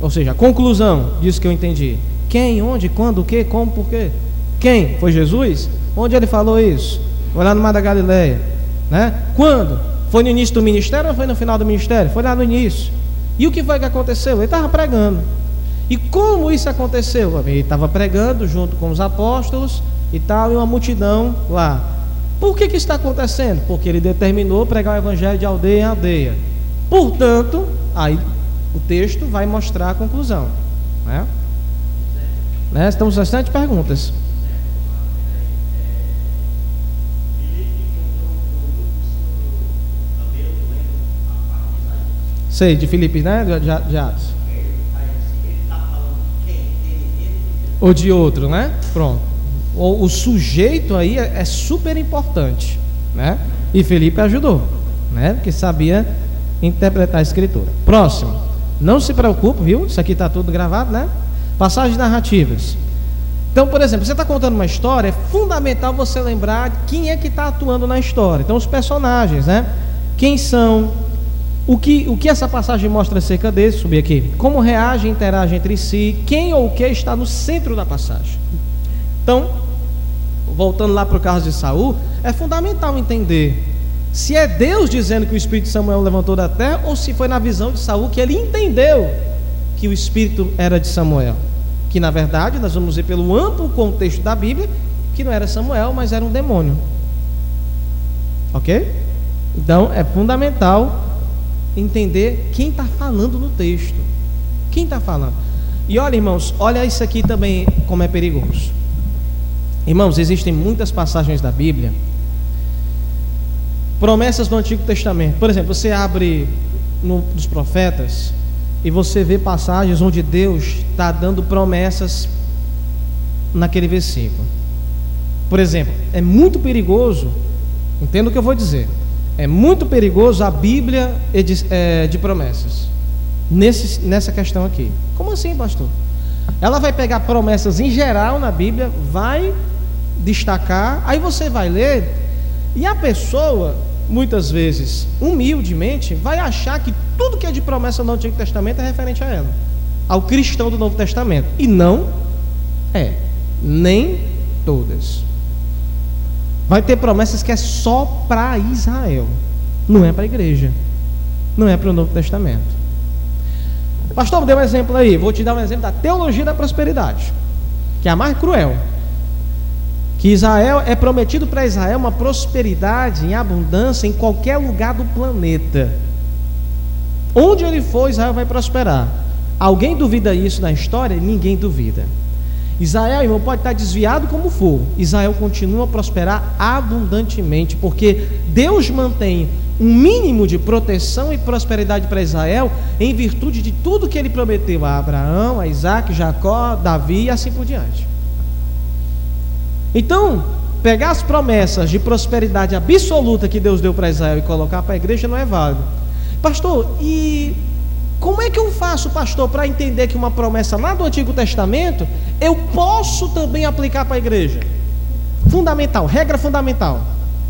ou seja, conclusão disso que eu entendi. Quem, onde, quando, o que, como, por quê? Quem? Foi Jesus? Onde ele falou isso? Foi lá no Mar da Galileia. Né? Quando? Foi no início do ministério ou foi no final do ministério? Foi lá no início. E o que foi que aconteceu? Ele estava pregando. E como isso aconteceu? Ele estava pregando junto com os apóstolos e tal, e uma multidão lá. Por que, que isso está acontecendo? Porque ele determinou pregar o evangelho de aldeia em aldeia. Portanto, aí o texto vai mostrar a conclusão. Né? Né? Estamos bastante perguntas. Sei, de Filipe, né? De, de, de Atos. Ou de outro, né? Pronto. O, o sujeito aí é, é super importante, né? E Felipe ajudou, né? Porque sabia interpretar a escritura. Próximo. Não se preocupe, viu? Isso aqui está tudo gravado, né? Passagens narrativas. Então, por exemplo, você está contando uma história, é fundamental você lembrar quem é que está atuando na história. Então, os personagens, né? Quem são? O que, o que essa passagem mostra acerca deles? Subir aqui. Como reagem, interagem entre si? Quem ou o que está no centro da passagem? Então, voltando lá para o caso de Saul, é fundamental entender se é Deus dizendo que o espírito de Samuel levantou da terra ou se foi na visão de Saul que ele entendeu que o espírito era de Samuel. Que na verdade nós vamos ver pelo amplo contexto da Bíblia que não era Samuel, mas era um demônio. Ok? Então é fundamental entender quem está falando no texto. Quem está falando? E olha, irmãos, olha isso aqui também como é perigoso. Irmãos, existem muitas passagens da Bíblia, promessas do Antigo Testamento. Por exemplo, você abre no, dos profetas e você vê passagens onde Deus está dando promessas naquele versículo. Por exemplo, é muito perigoso, entenda o que eu vou dizer, é muito perigoso a Bíblia de, é, de promessas, nesse, nessa questão aqui. Como assim, pastor? Ela vai pegar promessas em geral na Bíblia, vai destacar, aí você vai ler, e a pessoa, muitas vezes, humildemente, vai achar que tudo que é de promessa no Antigo Testamento é referente a ela, ao cristão do Novo Testamento. E não é, nem todas. Vai ter promessas que é só para Israel, não é para a igreja, não é para o Novo Testamento. Pastor, dê um exemplo aí. Vou te dar um exemplo da teologia da prosperidade, que é a mais cruel que Israel é prometido para Israel uma prosperidade em abundância em qualquer lugar do planeta. Onde ele for, Israel vai prosperar. Alguém duvida isso na história? Ninguém duvida. Israel, irmão, pode estar desviado como for. Israel continua a prosperar abundantemente, porque Deus mantém um mínimo de proteção e prosperidade para Israel em virtude de tudo que ele prometeu a Abraão, a Isaac, Jacó, Davi e assim por diante. Então, pegar as promessas de prosperidade absoluta que Deus deu para Israel e colocar para a igreja não é válido. Pastor, e como é que eu faço, pastor, para entender que uma promessa lá do Antigo Testamento eu posso também aplicar para a igreja? Fundamental, regra fundamental.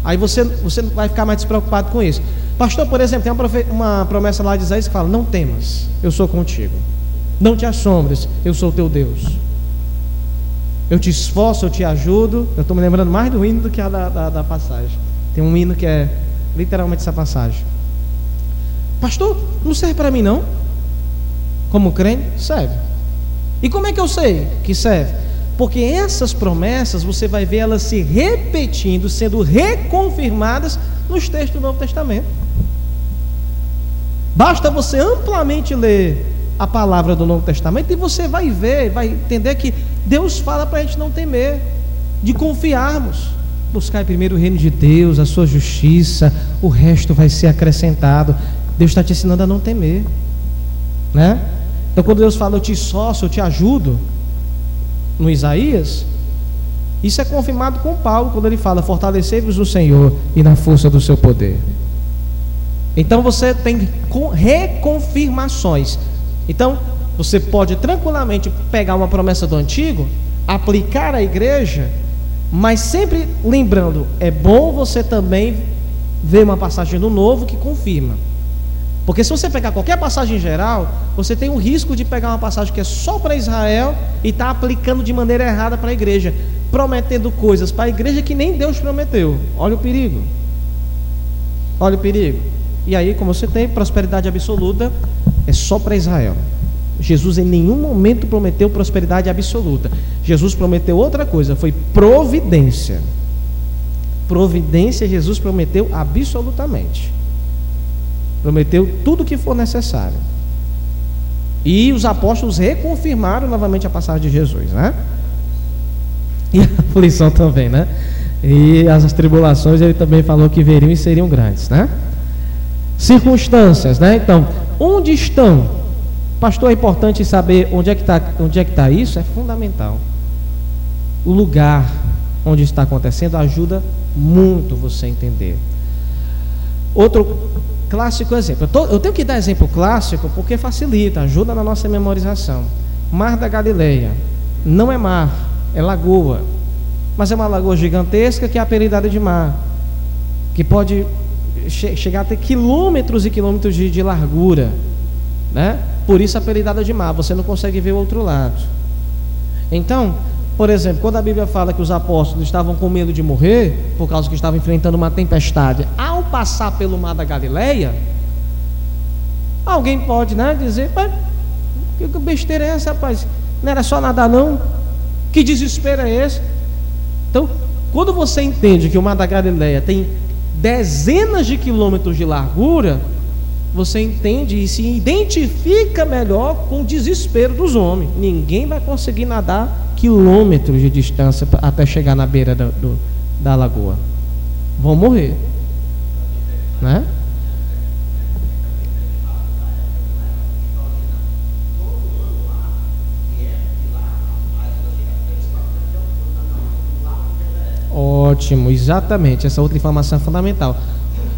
Aí você, você vai ficar mais despreocupado com isso. Pastor, por exemplo, tem uma, promessa lá de Isaías que fala: Não temas, eu sou contigo. Não te assombres, eu sou teu Deus. Eu te esforço, eu te ajudo. Eu estou me lembrando mais do hino do que a da, da, da passagem. Tem um hino que é literalmente essa passagem. Pastor, não serve para mim não? Como crente, serve. E como é que eu sei que serve? Porque essas promessas você vai ver elas se repetindo, sendo reconfirmadas nos textos do Novo Testamento. Basta você amplamente ler a palavra do Novo Testamento e você vai ver, vai entender que Deus fala para a gente não temer, de confiarmos. Buscar primeiro o reino de Deus, a sua justiça, o resto vai ser acrescentado. Deus está te ensinando a não temer, né? Então, quando Deus fala, eu te sócio, eu te ajudo, no Isaías, isso é confirmado com Paulo, quando ele fala, fortalecei-vos no Senhor e na força do seu poder. Então, você tem reconfirmações então, você pode tranquilamente pegar uma promessa do antigo, aplicar à igreja, mas sempre lembrando, é bom você também ver uma passagem do novo que confirma. Porque se você pegar qualquer passagem geral, você tem o risco de pegar uma passagem que é só para Israel e estar tá aplicando de maneira errada para a igreja, prometendo coisas para a igreja que nem Deus prometeu. Olha o perigo. Olha o perigo. E aí, como você tem prosperidade absoluta, é só para Israel. Jesus em nenhum momento prometeu prosperidade absoluta. Jesus prometeu outra coisa, foi providência. Providência Jesus prometeu absolutamente. Prometeu tudo o que for necessário. E os apóstolos reconfirmaram novamente a passagem de Jesus, né? E a aflição também, né? E as tribulações ele também falou que veriam e seriam grandes, né? Circunstâncias, né? Então, Onde estão? Pastor, é importante saber onde é que está é que tá isso, é fundamental. O lugar onde está acontecendo ajuda muito você entender. Outro clássico exemplo. Eu, tô, eu tenho que dar exemplo clássico porque facilita, ajuda na nossa memorização. Mar da Galileia. Não é mar, é lagoa. Mas é uma lagoa gigantesca que é apelidada de mar. Que pode che chegar a ter quilômetros e quilômetros de, de largura, né? Por isso a apelidada de mar, você não consegue ver o outro lado. Então, por exemplo, quando a Bíblia fala que os apóstolos estavam com medo de morrer, por causa que estavam enfrentando uma tempestade, ao passar pelo mar da Galileia, alguém pode né, dizer, que besteira é essa, rapaz? Não era só nadar não? Que desespero é esse? Então, quando você entende que o Mar da Galileia tem dezenas de quilômetros de largura, você entende e se identifica melhor com o desespero dos homens. Ninguém vai conseguir nadar quilômetros de distância até chegar na beira da, do, da lagoa. Vão morrer. Né? Ótimo, exatamente. Essa outra informação é fundamental.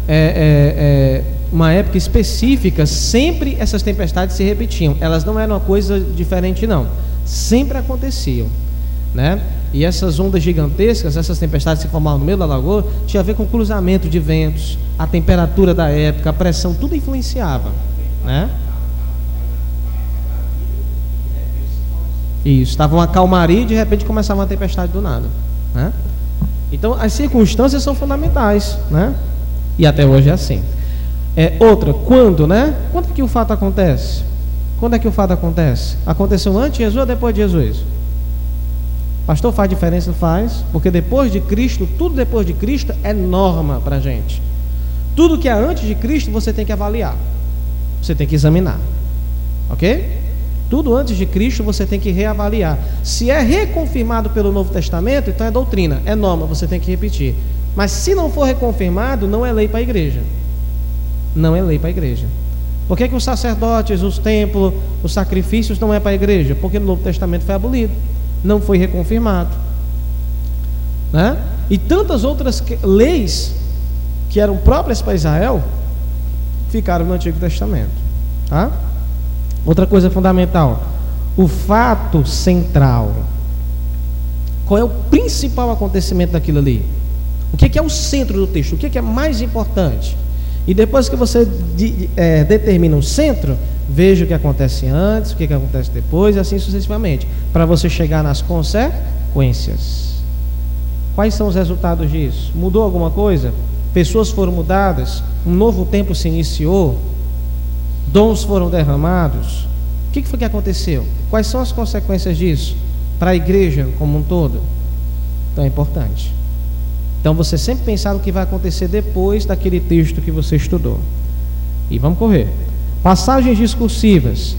É, é, é, uma época específica, sempre essas tempestades se repetiam. Elas não eram uma coisa diferente, não. Sempre aconteciam, né? E essas ondas gigantescas, essas tempestades que formavam no meio da lagoa, tinha a ver com o cruzamento de ventos, a temperatura da época, a pressão, tudo influenciava, né? Isso, estava uma calmaria e de repente começava uma tempestade do nada, né? Então, as circunstâncias são fundamentais, né? E até hoje é assim. É, outra, quando, né? Quando é que o fato acontece? Quando é que o fato acontece? Aconteceu antes de Jesus ou depois de Jesus? Pastor, faz diferença? Faz, porque depois de Cristo, tudo depois de Cristo é norma para a gente. Tudo que é antes de Cristo você tem que avaliar, você tem que examinar, ok? Tudo antes de Cristo você tem que reavaliar. Se é reconfirmado pelo Novo Testamento, então é doutrina, é norma, você tem que repetir. Mas se não for reconfirmado, não é lei para a igreja. Não é lei para a igreja. Por que, que os sacerdotes, os templos, os sacrifícios não é para a igreja? Porque no Novo Testamento foi abolido, não foi reconfirmado. Né? E tantas outras leis que eram próprias para Israel ficaram no Antigo Testamento. Tá? Outra coisa fundamental: o fato central. Qual é o principal acontecimento daquilo ali? O que é, o centro do texto? O que é, mais importante? E depois que você de, é, determina um centro, veja o que acontece antes, o que, que acontece depois, e assim sucessivamente, para você chegar nas consequências. Quais são os resultados disso? Mudou alguma coisa? Pessoas foram mudadas? Um novo tempo se iniciou? Dons foram derramados. O que foi que aconteceu? Quais são as consequências disso para a igreja como um todo? Então é importante. Então você sempre pensar no que vai acontecer depois daquele texto que você estudou. E vamos correr. Passagens discursivas.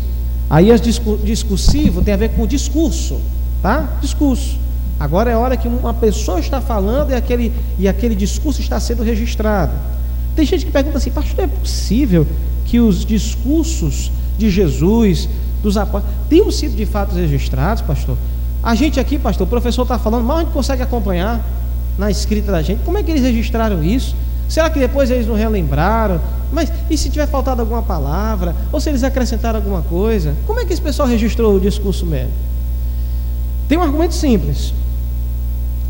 Aí as discursivo tem a ver com discurso, tá? Discurso. Agora é hora que uma pessoa está falando e aquele, e aquele discurso está sendo registrado. Tem gente que pergunta assim, pastor, é possível que os discursos de Jesus, dos apóstolos, tenham sido de fato registrados, pastor? A gente aqui, pastor, o professor está falando, mal a gente consegue acompanhar na escrita da gente. Como é que eles registraram isso? Será que depois eles não relembraram? Mas e se tiver faltado alguma palavra? Ou se eles acrescentaram alguma coisa? Como é que esse pessoal registrou o discurso mesmo? Tem um argumento simples.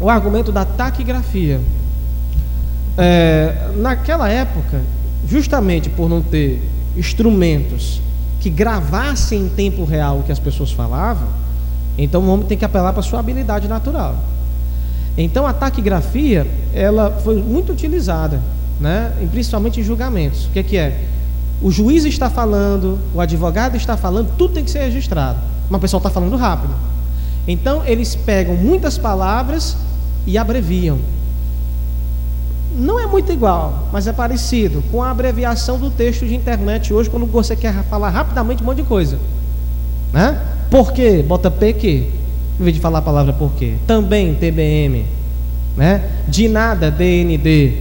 O argumento da taquigrafia. É, naquela época, justamente por não ter instrumentos que gravassem em tempo real o que as pessoas falavam, então o homem tem que apelar para sua habilidade natural. Então a taquigrafia, ela foi muito utilizada, né? principalmente em julgamentos. O que é, que é? O juiz está falando, o advogado está falando, tudo tem que ser registrado. Mas o pessoal está falando rápido. Então eles pegam muitas palavras e abreviam não é muito igual, mas é parecido com a abreviação do texto de internet hoje, quando você quer falar rapidamente um monte de coisa. Né? Por quê? Bota PQ, em vez de falar a palavra por quê. Também TBM. Né? De nada, DND.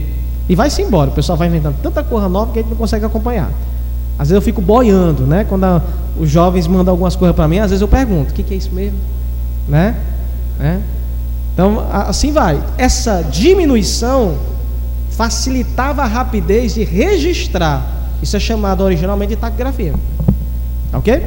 E vai-se embora. O pessoal vai inventando tanta coisa nova que a gente não consegue acompanhar. Às vezes eu fico boiando, né? Quando a, os jovens mandam algumas coisas para mim, às vezes eu pergunto: o que, que é isso mesmo? Né? né? Então, assim vai. Essa diminuição facilitava a rapidez de registrar. Isso é chamado originalmente de taquigrafia. Ok?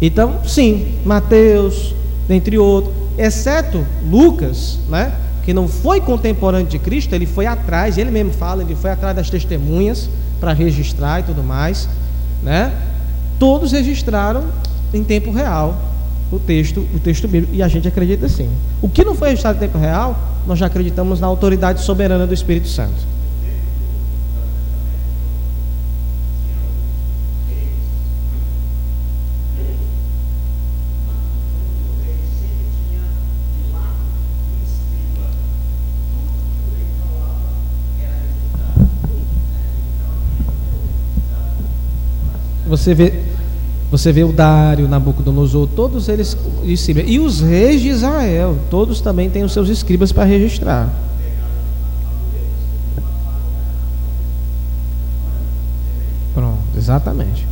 Então, sim, Mateus, dentre outros, exceto Lucas, né? Que não foi contemporâneo de Cristo, ele foi atrás, ele mesmo fala, ele foi atrás das testemunhas para registrar e tudo mais, né? Todos registraram em tempo real o texto, o texto bíblico, e a gente acredita sim. O que não foi registrado em tempo real, nós já acreditamos na autoridade soberana do Espírito Santo. Você vê, você vê o Dário, Nabucodonosor, todos eles de Síria. E os reis de Israel, todos também têm os seus escribas para registrar. Pronto, exatamente.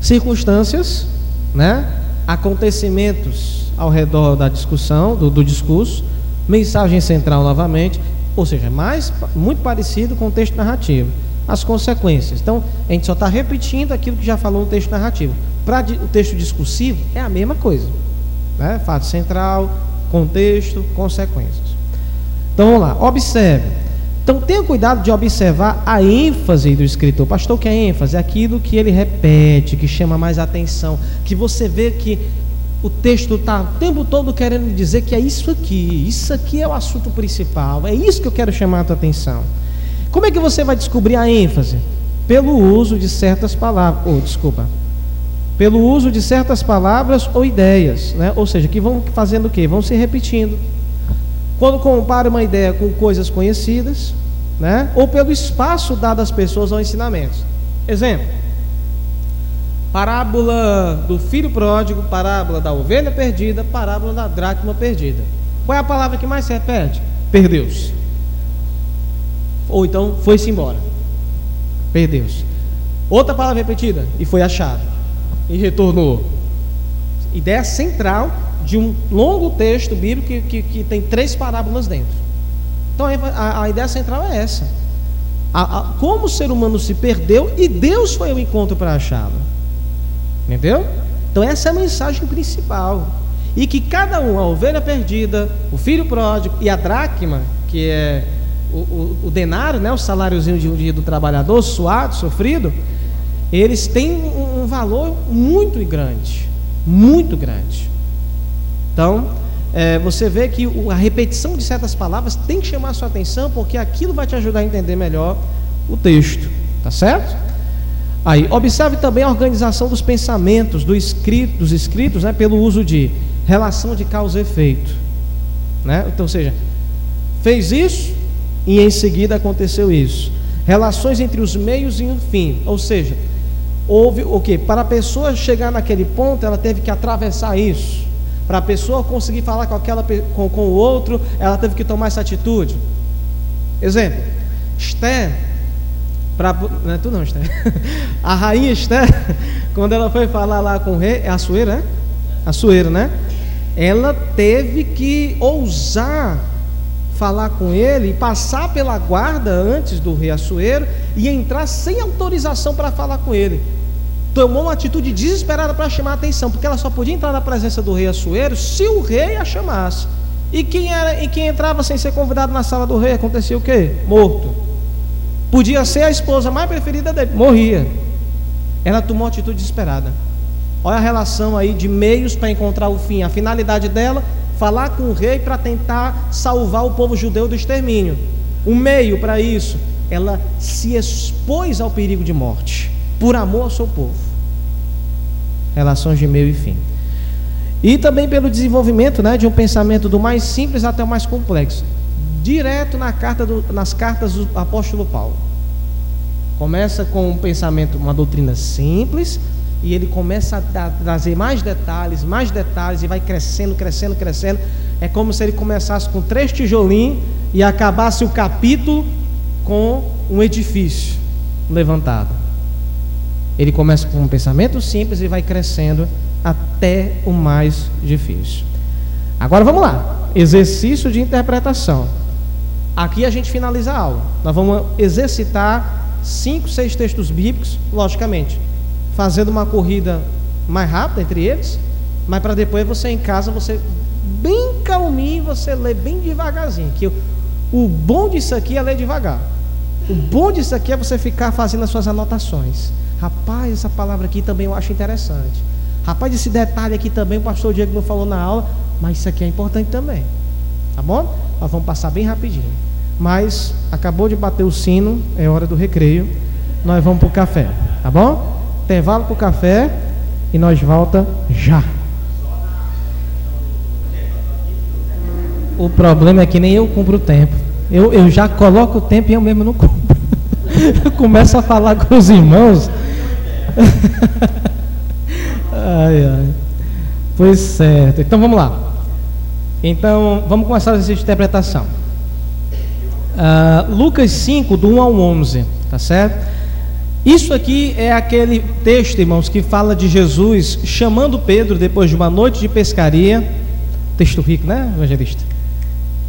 Circunstâncias, né? acontecimentos ao redor da discussão, do, do discurso, mensagem central novamente, ou seja, mais, muito parecido com o texto narrativo. As consequências. Então, a gente só está repetindo aquilo que já falou no texto narrativo. Para o texto discursivo, é a mesma coisa. Né? Fato central, contexto, consequências. Então, vamos lá. Observe. Então, tenha cuidado de observar a ênfase do escritor. Pastor, o que é ênfase? É aquilo que ele repete, que chama mais atenção, que você vê que o texto está o tempo todo querendo dizer que é isso aqui, isso aqui é o assunto principal, é isso que eu quero chamar a tua atenção. Como é que você vai descobrir a ênfase? Pelo uso de certas palavras, ou oh, desculpa, pelo uso de certas palavras ou ideias, né? ou seja, que vão fazendo o quê? Vão se repetindo. Quando compara uma ideia com coisas conhecidas, né? ou pelo espaço dado às pessoas aos ensinamentos. Exemplo: parábola do filho pródigo, parábola da ovelha perdida, parábola da dracma perdida. Qual é a palavra que mais se repete? Perdeu-se. Ou então foi-se embora. Perdeu-se. Outra palavra repetida, e foi achado. E retornou. Ideia central de um longo texto bíblico que, que, que tem três parábolas dentro. Então a, a ideia central é essa. A, a, como o ser humano se perdeu e Deus foi ao encontro para achá-lo. Entendeu? Então essa é a mensagem principal. E que cada um, a ovelha perdida, o filho pródigo e a dracma, que é o, o, o denário, né, o saláriozinho de um dia do trabalhador, suado, sofrido, eles têm um, valor muito grande. Muito grande. Então, é, você vê que a repetição de certas palavras tem que chamar a sua atenção, porque aquilo vai te ajudar a entender melhor o texto, tá certo? Aí, observe também a organização dos pensamentos do escrito, dos escritos, né, pelo uso de relação de causa e efeito, né? Então, ou seja, fez isso e em seguida aconteceu isso. Relações entre os meios e o fim, ou seja, houve o que? Para a pessoa chegar naquele ponto, ela teve que atravessar isso. Para a pessoa conseguir falar com, aquela, com, com o outro, ela teve que tomar essa atitude. Exemplo, Esther, pra, não é tu não, Esther. A rainha Esther, quando ela foi falar lá com o rei, é a Sueira, né? A Sueira, né? Ela teve que ousar falar com ele passar pela guarda antes do rei Assuero e entrar sem autorização para falar com ele tomou uma atitude desesperada para chamar a atenção, porque ela só podia entrar na presença do rei Assuero se o rei a chamasse. E quem, era, e quem entrava sem ser convidado na sala do rei, acontecia o quê? Morto. Podia ser a esposa mais preferida dele, morria. Ela tomou uma atitude desesperada. Olha a relação aí de meios para encontrar o fim. A finalidade dela, falar com o rei para tentar salvar o povo judeu do extermínio. O meio para isso, ela se expôs ao perigo de morte por amor ao seu povo. Relações de meio e fim. E também pelo desenvolvimento né, de um pensamento do mais simples até o mais complexo. Direto na carta do, nas cartas do apóstolo Paulo. Começa com um pensamento, uma doutrina simples, e ele começa a trazer mais detalhes, mais detalhes, e vai crescendo, crescendo, crescendo. É como se ele começasse com três tijolinhos e acabasse o capítulo com um edifício levantado. Ele começa com um pensamento simples e vai crescendo até o mais difícil. Agora vamos lá. Exercício de interpretação. Aqui a gente finaliza a aula. Nós vamos exercitar cinco, seis textos bíblicos, logicamente, fazendo uma corrida mais rápida entre eles, mas para depois você em casa você bem calminho, você lê bem devagarzinho. Que o bom disso aqui é ler devagar. O bom disso aqui é você ficar fazendo as suas anotações. Rapaz, essa palavra aqui também eu acho interessante. Rapaz, esse detalhe aqui também o pastor Diego não falou na aula, mas isso aqui é importante também. Tá bom? Nós vamos passar bem rapidinho. Mas acabou de bater o sino, é hora do recreio. Nós vamos para o café, tá bom? Intervalo para o café e nós volta já. O problema é que nem eu cumpro o tempo. Eu, eu já coloco o tempo e eu mesmo não cumpro. eu começo a falar com os irmãos. ai, ai. Pois certo. Então vamos lá. Então vamos começar essa interpretação. Uh, Lucas 5, do 1 ao 11, tá certo? Isso aqui é aquele texto, irmãos, que fala de Jesus chamando Pedro depois de uma noite de pescaria. Texto rico, né, evangelista?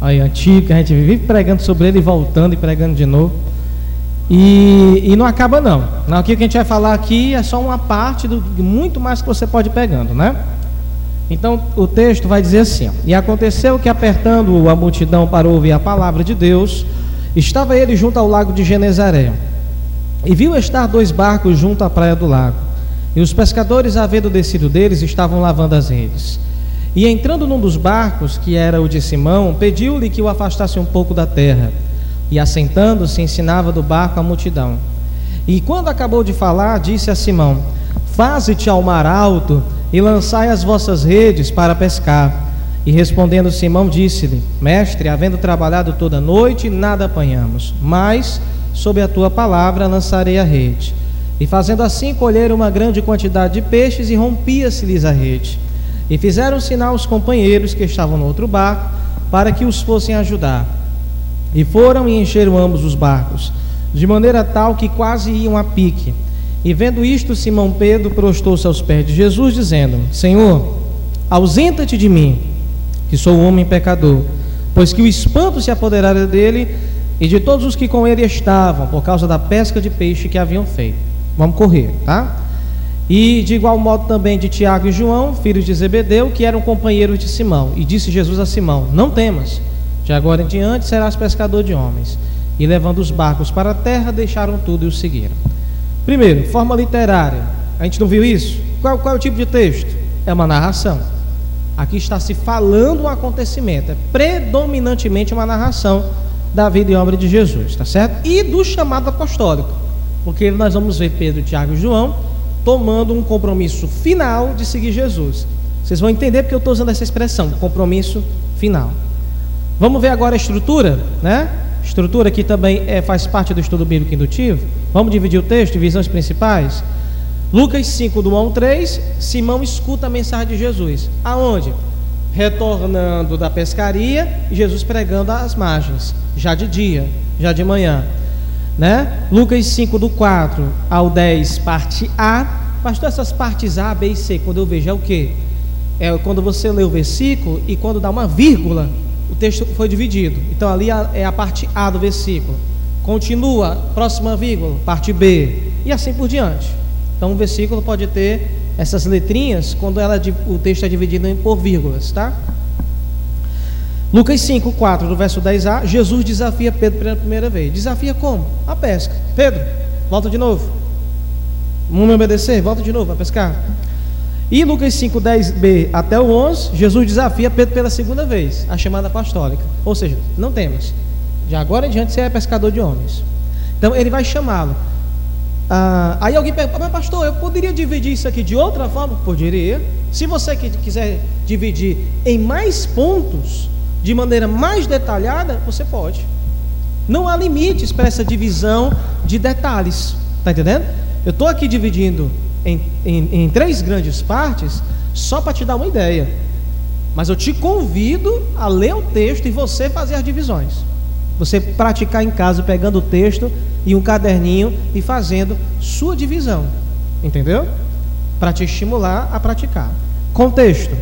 Aí, antigo, que a gente vive pregando sobre ele, voltando e pregando de novo. E, e não acaba não. O que a gente vai falar aqui é só uma parte do muito mais que você pode ir pegando, né? Então o texto vai dizer assim: E aconteceu que, apertando a multidão para ouvir a palavra de Deus, estava ele junto ao lago de Genezaré. E viu estar dois barcos junto à praia do lago. E os pescadores, havendo descido deles, estavam lavando as redes. E entrando num dos barcos, que era o de Simão, pediu-lhe que o afastasse um pouco da terra e assentando-se ensinava do barco a multidão. E quando acabou de falar, disse a Simão: Faze-te ao mar alto e lançai as vossas redes para pescar. E respondendo Simão, disse-lhe: Mestre, havendo trabalhado toda noite, nada apanhamos, mas sob a tua palavra lançarei a rede. E fazendo assim, colheram uma grande quantidade de peixes e rompia-se-lhes a rede. E fizeram sinal aos companheiros que estavam no outro barco, para que os fossem ajudar. E foram e encheram ambos os barcos, de maneira tal que quase iam a pique. E vendo isto, Simão Pedro prostou-se aos pés de Jesus, dizendo: Senhor, ausenta-te de mim, que sou um homem pecador, pois que o espanto se apoderara dele e de todos os que com ele estavam, por causa da pesca de peixe que haviam feito. Vamos correr, tá? E de igual modo também de Tiago e João, filhos de Zebedeu, que eram companheiros de Simão. E disse Jesus a Simão: Não temas de agora em diante serás pescador de homens. E levando os barcos para a terra, deixaram tudo e o seguiram. Primeiro, forma literária. A gente não viu isso? Qual, qual é o tipo de texto? É uma narração. Aqui está se falando um acontecimento. É predominantemente uma narração da vida e obra de Jesus, tá certo? E do chamado apostólico. Porque nós vamos ver Pedro, Tiago e João tomando um compromisso final de seguir Jesus. Vocês vão entender porque eu estou usando essa expressão, compromisso final. Vamos ver agora a estrutura, né? Estrutura que também é, faz parte do estudo bíblico indutivo. Vamos dividir o texto, divisões principais. Lucas 5, do 1 ao 3, Simão escuta a mensagem de Jesus. Aonde? Retornando da pescaria e Jesus pregando às margens, já de dia, já de manhã. Né? Lucas 5, do 4 ao 10, parte A. Pastor, essas partes A, B e C, quando eu vejo é o que? É quando você lê o versículo e quando dá uma vírgula, o texto foi dividido. Então ali é a parte A do versículo. Continua, próxima vírgula, parte B, e assim por diante. Então o versículo pode ter essas letrinhas quando ela, o texto é dividido por vírgulas, tá? Lucas 5, 4, do verso 10a, Jesus desafia Pedro pela primeira vez. Desafia como? A pesca. Pedro, volta de novo. Vamos me obedecer? Volta de novo a pescar. E Lucas 5, 10b até o 11, Jesus desafia Pedro pela segunda vez, a chamada apostólica. Ou seja, não temos. De agora em diante você é pescador de homens. Então ele vai chamá-lo. Ah, aí alguém pergunta, mas pastor, eu poderia dividir isso aqui de outra forma? Poderia. Se você quiser dividir em mais pontos, de maneira mais detalhada, você pode. Não há limites para essa divisão de detalhes. Está entendendo? Eu estou aqui dividindo em, em, em três grandes partes, só para te dar uma ideia. Mas eu te convido a ler o texto e você fazer as divisões. Você praticar em casa pegando o texto e um caderninho e fazendo sua divisão. Entendeu? Para te estimular a praticar. Contexto.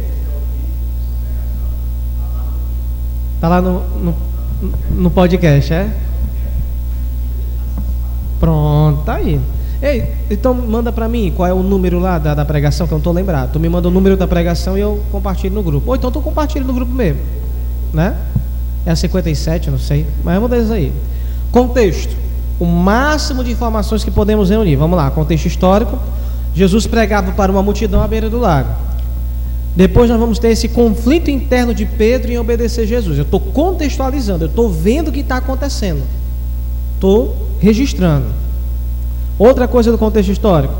Está lá no, no, no podcast, é? Pronto, tá aí. Ei, então manda para mim qual é o número lá da, da pregação, que eu não estou lembrado. Tu me manda o número da pregação e eu compartilho no grupo. Ou então tu compartilha no grupo mesmo. Né? É a 57, não sei. Mas vamos ver isso aí. Contexto. O máximo de informações que podemos reunir. Vamos lá, contexto histórico. Jesus pregava para uma multidão à beira do lago. Depois nós vamos ter esse conflito interno de Pedro em obedecer Jesus. Eu estou contextualizando, eu estou vendo o que está acontecendo. Estou registrando. Outra coisa do contexto histórico: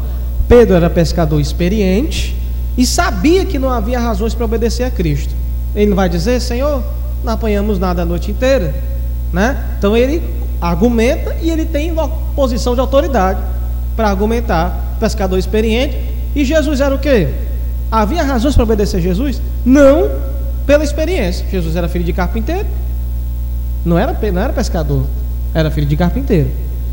Pedro era pescador experiente e sabia que não havia razões para obedecer a Cristo. Ele não vai dizer, Senhor, não apanhamos nada a noite inteira, né? Então ele argumenta e ele tem uma posição de autoridade. para argumentar. Pescador experiente. E Jesus era o quê? Havia razões para obedecer Jesus? Não pela experiência. Jesus era filho de carpinteiro. Não era, não era pescador. Era filho de carpinteiro.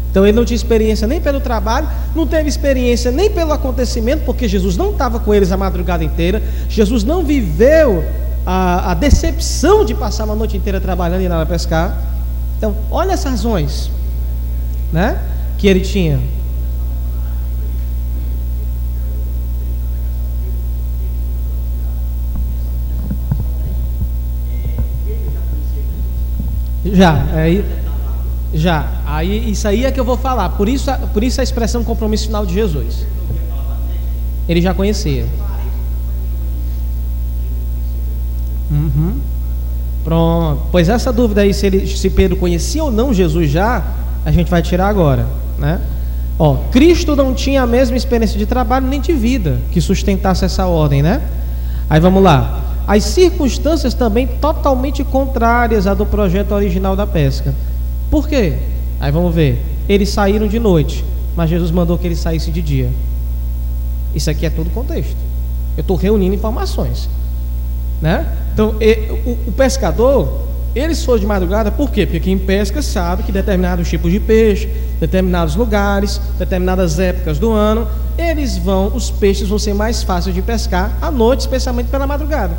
Então ele não tinha experiência nem pelo trabalho, não teve experiência nem pelo acontecimento, porque Jesus não estava com eles a madrugada inteira. Jesus não viveu a, a decepção de passar uma noite inteira trabalhando e nada pescar. Então, olha as razões né, que ele tinha. Já, aí, já. Aí isso aí é que eu vou falar. Por isso, por isso a expressão compromisso final de Jesus. Ele já conhecia. Uhum. Pronto. Pois essa dúvida aí se, ele, se Pedro conhecia ou não Jesus já, a gente vai tirar agora, né? Ó, Cristo não tinha a mesma experiência de trabalho nem de vida que sustentasse essa ordem, né? Aí vamos lá as circunstâncias também totalmente contrárias à do projeto original da pesca. Por quê? Aí vamos ver. Eles saíram de noite, mas Jesus mandou que eles saíssem de dia. Isso aqui é todo contexto. Eu estou reunindo informações, né? Então, o, o pescador, eles foram de madrugada, por quê? Porque quem pesca sabe que determinados tipos de peixe, determinados lugares, determinadas épocas do ano, eles vão, os peixes vão ser mais fáceis de pescar à noite, especialmente pela madrugada.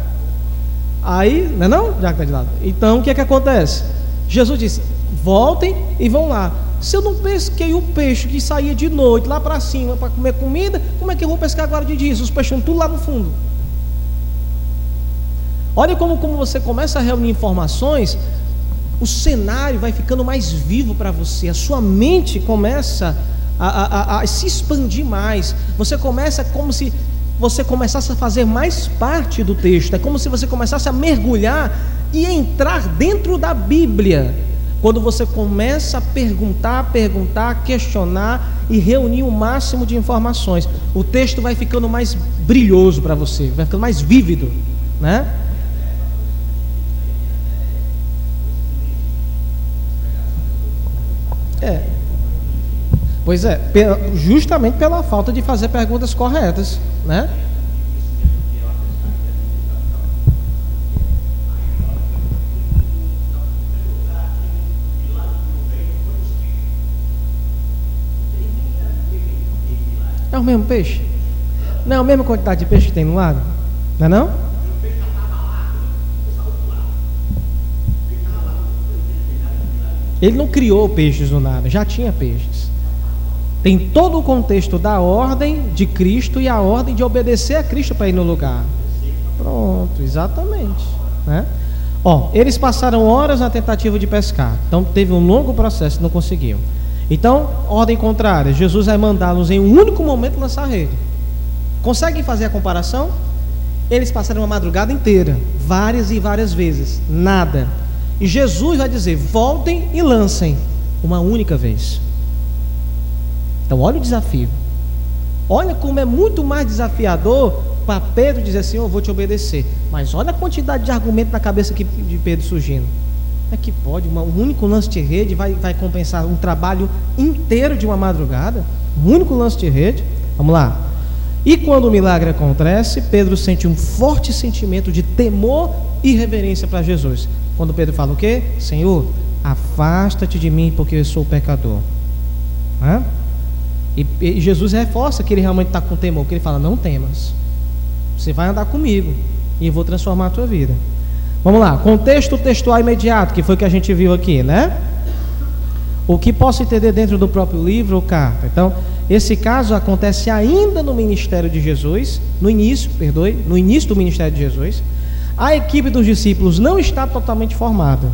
Aí, não é não? Já que está de lado. Então, o que é que acontece? Jesus disse: voltem e vão lá. Se eu não pesquei o peixe que saía de noite lá para cima para comer comida, como é que eu vou pescar agora de dia? Os peixes estão tudo lá no fundo. Olha como, como você começa a reunir informações, o cenário vai ficando mais vivo para você, a sua mente começa a, a, a, se expandir mais. Você começa como se você começasse a fazer mais parte do texto. É como se você começasse a mergulhar e entrar dentro da Bíblia. Quando você começa a perguntar, perguntar, questionar e reunir o máximo de informações, o texto vai ficando mais brilhoso para você, vai ficando mais vívido, né? É. Pois é, justamente pela falta de fazer perguntas corretas, né? É o mesmo peixe? Não é a mesma quantidade de peixe que tem no lago? Não é não? Ele não criou peixes do nada, já tinha peixes. Tem todo o contexto da ordem de Cristo e a ordem de obedecer a Cristo para ir no lugar. Pronto, exatamente. Né? Ó, eles passaram horas na tentativa de pescar. Então teve um longo processo, não conseguiu. Então, ordem contrária, Jesus vai mandá-los em um único momento lançar a rede. Conseguem fazer a comparação? Eles passaram uma madrugada inteira, várias e várias vezes, nada. E Jesus vai dizer: voltem e lancem, uma única vez. Então, olha o desafio. Olha como é muito mais desafiador para Pedro dizer assim: Eu vou te obedecer. Mas olha a quantidade de argumento na cabeça de Pedro surgindo. É que pode, um único lance de rede vai, vai compensar um trabalho inteiro de uma madrugada? Um único lance de rede? Vamos lá. E quando o milagre acontece, Pedro sente um forte sentimento de temor e reverência para Jesus. Quando Pedro fala o quê? Senhor, afasta-te de mim porque eu sou pecador. Hã? E, e Jesus reforça que ele realmente está com temor, que ele fala: Não temas, você vai andar comigo e eu vou transformar a tua vida. Vamos lá, contexto textual imediato, que foi o que a gente viu aqui, né? O que posso entender dentro do próprio livro ou carta. Então, esse caso acontece ainda no ministério de Jesus, no início, perdoe, no início do ministério de Jesus. A equipe dos discípulos não está totalmente formada.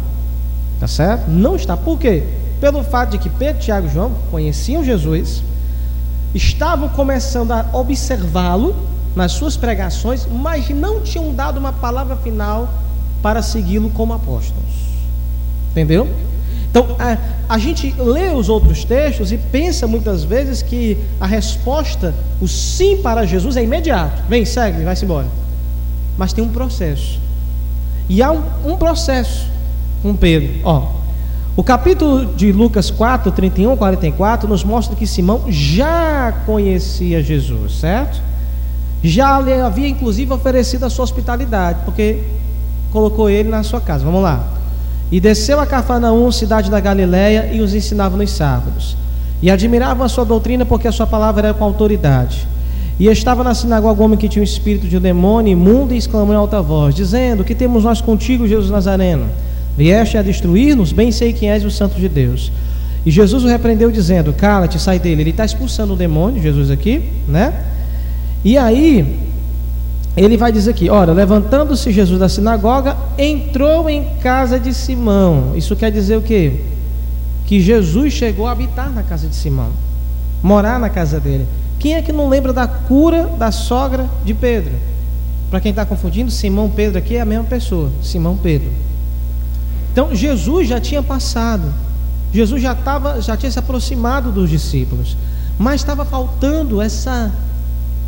Tá certo? Não está. Por quê? Pelo fato de que Pedro, Tiago e João conheciam Jesus, estavam começando a observá-lo nas suas pregações, mas não tinham dado uma palavra final para segui-lo como apóstolos. Entendeu? Então, a, a, gente lê os outros textos e pensa muitas vezes que a resposta, o sim para Jesus é imediato. Vem, segue, vai-se embora. Mas tem um processo. E há um, um processo com Pedro. Ó, O capítulo de Lucas 4, 31 44 nos mostra que Simão já conhecia Jesus, certo? Já lhe havia inclusive oferecido a sua hospitalidade, porque colocou ele na sua casa. Vamos lá. E desceu a Cafarnaum, cidade da Galiléia, e os ensinava nos sábados. E admiravam a sua doutrina, porque a sua palavra era com autoridade. E estava na sinagoga um homem que tinha um espírito de um demônio imundo e exclamou em alta voz, dizendo: Que temos nós contigo, Jesus Nazareno? Vieste a destruir-nos? Bem sei quem és o Santo de Deus. E Jesus o repreendeu, dizendo: Cala-te, sai dele. Ele está expulsando o demônio, Jesus aqui, né? E aí, ele vai dizer aqui: Ora, levantando-se Jesus da sinagoga, entrou em casa de Simão. Isso quer dizer o quê? Que Jesus chegou a habitar na casa de Simão, morar na casa dele. Quem é que não lembra da cura da sogra de Pedro? Para quem está confundindo, Simão Pedro aqui é a mesma pessoa, Simão Pedro. Então Jesus já tinha passado, Jesus já, tava, já tinha se aproximado dos discípulos, mas estava faltando essa,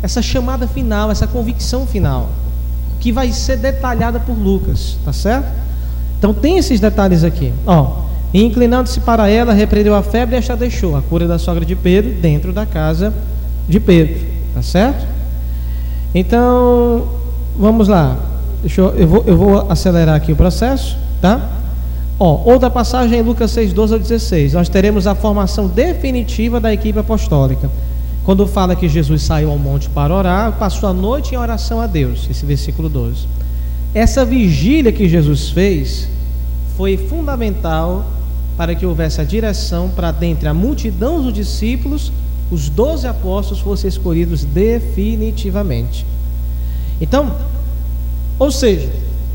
essa chamada final, essa convicção final, que vai ser detalhada por Lucas, tá certo? Então tem esses detalhes aqui. Ó, inclinando-se para ela, repreendeu a febre e esta deixou a cura da sogra de Pedro dentro da casa de Pedro, tá certo? Então, vamos lá. Deixa eu, eu, vou, eu vou acelerar aqui o processo, tá? Ó, outra passagem em Lucas 6, 12 ao 16. Nós teremos a formação definitiva da equipe apostólica. Quando fala que Jesus saiu ao monte para orar, passou a noite em oração a Deus. Esse versículo 12. Essa vigília que Jesus fez foi fundamental para que houvesse a direção para dentre a multidão dos discípulos, os doze apóstolos fossem escolhidos definitivamente. Então, ou seja,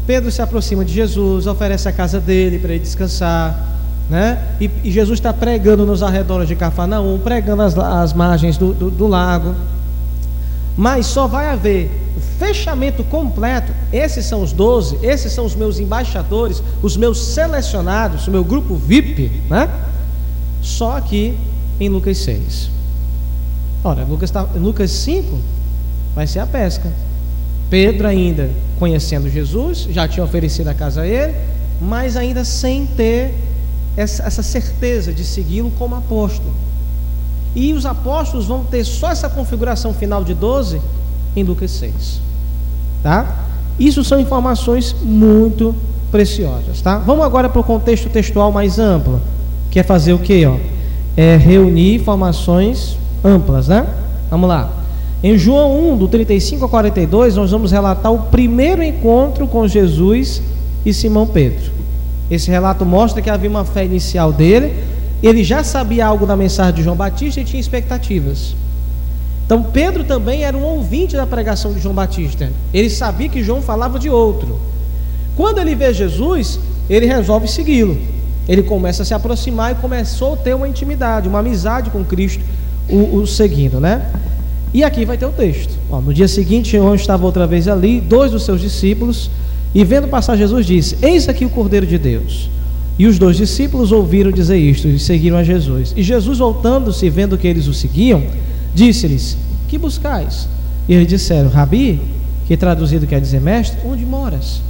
Pedro se aproxima de Jesus, oferece a casa dele para ele descansar, né? E, e Jesus está pregando nos arredores de Cafarnaum, pregando as, as margens do, do, do lago. Mas só vai haver o fechamento completo. Esses são os doze, esses são os meus embaixadores, os meus selecionados, o meu grupo VIP, né? Só aqui em Lucas 6. Ora, Lucas, tá, Lucas 5 vai ser a pesca. Pedro ainda conhecendo Jesus, já tinha oferecido a casa a ele, mas ainda sem ter essa, essa certeza de segui-lo como apóstolo. E os apóstolos vão ter só essa configuração final de 12 em Lucas 6. Tá? Isso são informações muito preciosas, tá? Vamos agora para o contexto textual mais amplo, que é fazer o quê, ó? É reunir informações amplas, né? Vamos lá. Em João 1, do 35 a 42, nós vamos relatar o primeiro encontro com Jesus e Simão Pedro. Esse relato mostra que havia uma fé inicial dele, ele já sabia algo da mensagem de João Batista e tinha expectativas. Então Pedro também era um ouvinte da pregação de João Batista. Ele sabia que João falava de outro. Quando ele vê Jesus, ele resolve segui-lo. Ele começa a se aproximar e começou a ter uma intimidade, uma amizade com Cristo, o, o seguindo, né? E aqui vai ter o texto. Ó, no dia seguinte, João estava outra vez ali, dois dos seus discípulos, e vendo passar Jesus disse: Eis aqui o Cordeiro de Deus. E os dois discípulos ouviram dizer isto e seguiram a Jesus. E Jesus, voltando-se vendo que eles o seguiam, disse-lhes: Que buscais? E eles disseram: Rabi, que traduzido quer dizer mestre, onde moras?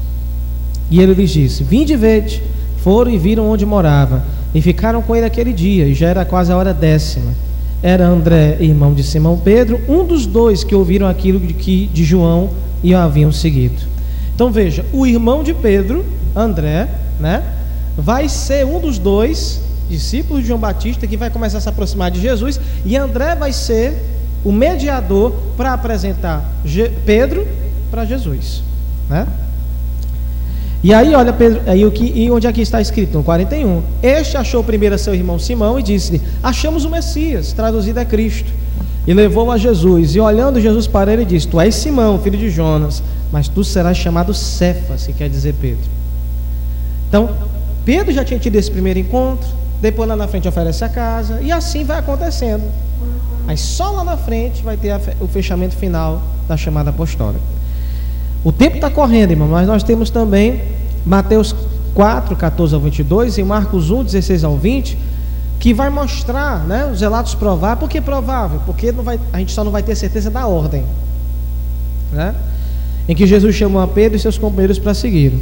E ele lhes disse: Vinde e vede. Foram e viram onde morava, e ficaram com ele aquele dia, e já era quase a hora décima era André, irmão de Simão Pedro, um dos dois que ouviram aquilo de que de João e haviam seguido. Então veja, o irmão de Pedro, André, né, vai ser um dos dois discípulos de João Batista que vai começar a se aproximar de Jesus e André vai ser o mediador para apresentar Pedro para Jesus, né? E aí, olha, Pedro, aí o que, e onde aqui está escrito? No 41. Este achou primeiro seu irmão Simão e disse-lhe: Achamos o Messias, traduzido a Cristo. E levou a Jesus. E olhando Jesus para ele, disse: Tu és Simão, filho de Jonas, mas tu serás chamado Cefas, que quer dizer Pedro. Então, Pedro já tinha tido esse primeiro encontro, depois lá na frente oferece a casa, e assim vai acontecendo. Mas só lá na frente vai ter o fechamento final da chamada apostólica. O tempo está correndo, irmão, mas nós temos também Mateus 4, 14 ao 22 e Marcos 1, 16 ao 20, que vai mostrar né, os relatos prováveis. Por que provável? Porque não vai, a gente só não vai ter certeza da ordem. Né? Em que Jesus chamou a Pedro e seus companheiros para seguir.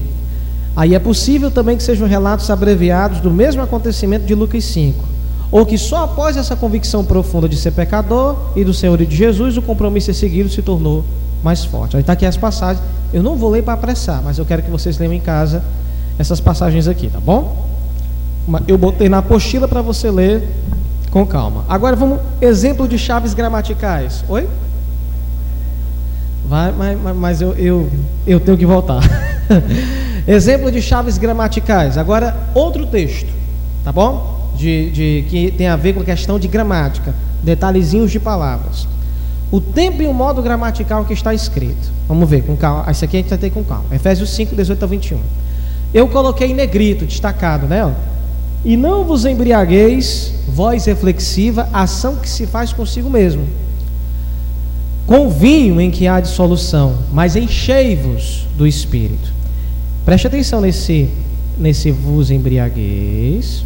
Aí é possível também que sejam relatos abreviados do mesmo acontecimento de Lucas 5. Ou que só após essa convicção profunda de ser pecador e do Senhor e de Jesus, o compromisso a seguir se tornou mais forte. Aí está aqui as passagens. Eu não vou ler para apressar, mas eu quero que vocês leiam em casa essas passagens aqui, tá bom? Eu botei na apostila para você ler com calma. Agora vamos, exemplo de chaves gramaticais. Oi? Vai, mas, mas eu, eu, eu tenho que voltar. Exemplo de chaves gramaticais. Agora, outro texto, tá bom? De, de, que tem a ver com a questão de gramática, detalhezinhos de palavras. O tempo e o modo gramatical que está escrito. Vamos ver com calma. Esse aqui a gente vai ter com calma. Efésios 5, 18 a 21. Eu coloquei em negrito, destacado, né? E não vos embriagueis, voz reflexiva, ação que se faz consigo mesmo. Com vinho em que há dissolução, mas enchei-vos do Espírito Preste atenção nesse, nesse vos embriagueis,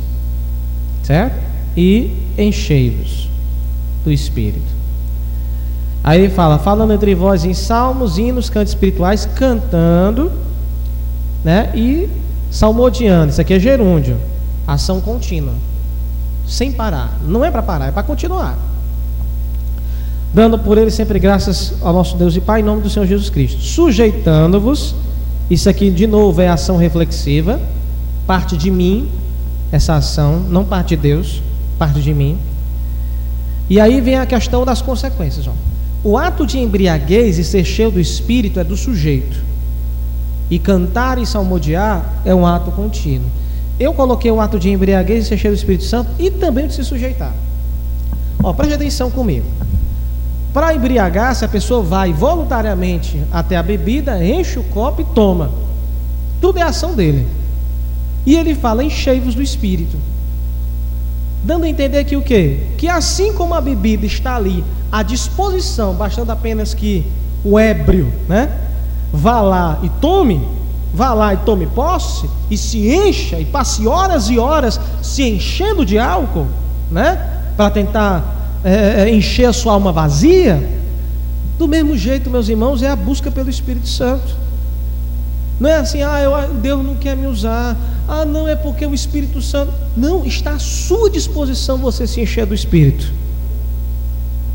certo? E enchei-vos do Espírito. Aí ele fala, falando entre vós em salmos, hinos, cantos espirituais, cantando, né? E salmodiando. Isso aqui é gerúndio, ação contínua, sem parar. Não é para parar, é para continuar. Dando por ele sempre graças ao nosso Deus e Pai, em nome do Senhor Jesus Cristo, sujeitando-vos isso aqui, de novo, é ação reflexiva, parte de mim, essa ação, não parte de Deus, parte de mim. E aí vem a questão das consequências. Ó. O ato de embriaguez e ser cheio do espírito é do sujeito. E cantar e salmodiar é um ato contínuo. Eu coloquei o ato de embriaguez e ser cheio do Espírito Santo e também de se sujeitar. Ó, preste atenção comigo. Para embriagar, se a pessoa vai voluntariamente até a bebida, enche o copo e toma. Tudo é ação dele. E ele fala: enchei-vos do espírito. Dando a entender que o quê? Que assim como a bebida está ali à disposição, bastando apenas que o ébrio, né, vá lá e tome, vá lá e tome posse e se encha e passe horas e horas se enchendo de álcool, né, para tentar é, encher a sua alma vazia, do mesmo jeito, meus irmãos, é a busca pelo Espírito Santo. Não é assim, ah, eu, Deus não quer me usar. Ah, não, é porque o Espírito Santo. Não, está à sua disposição você se encher do Espírito.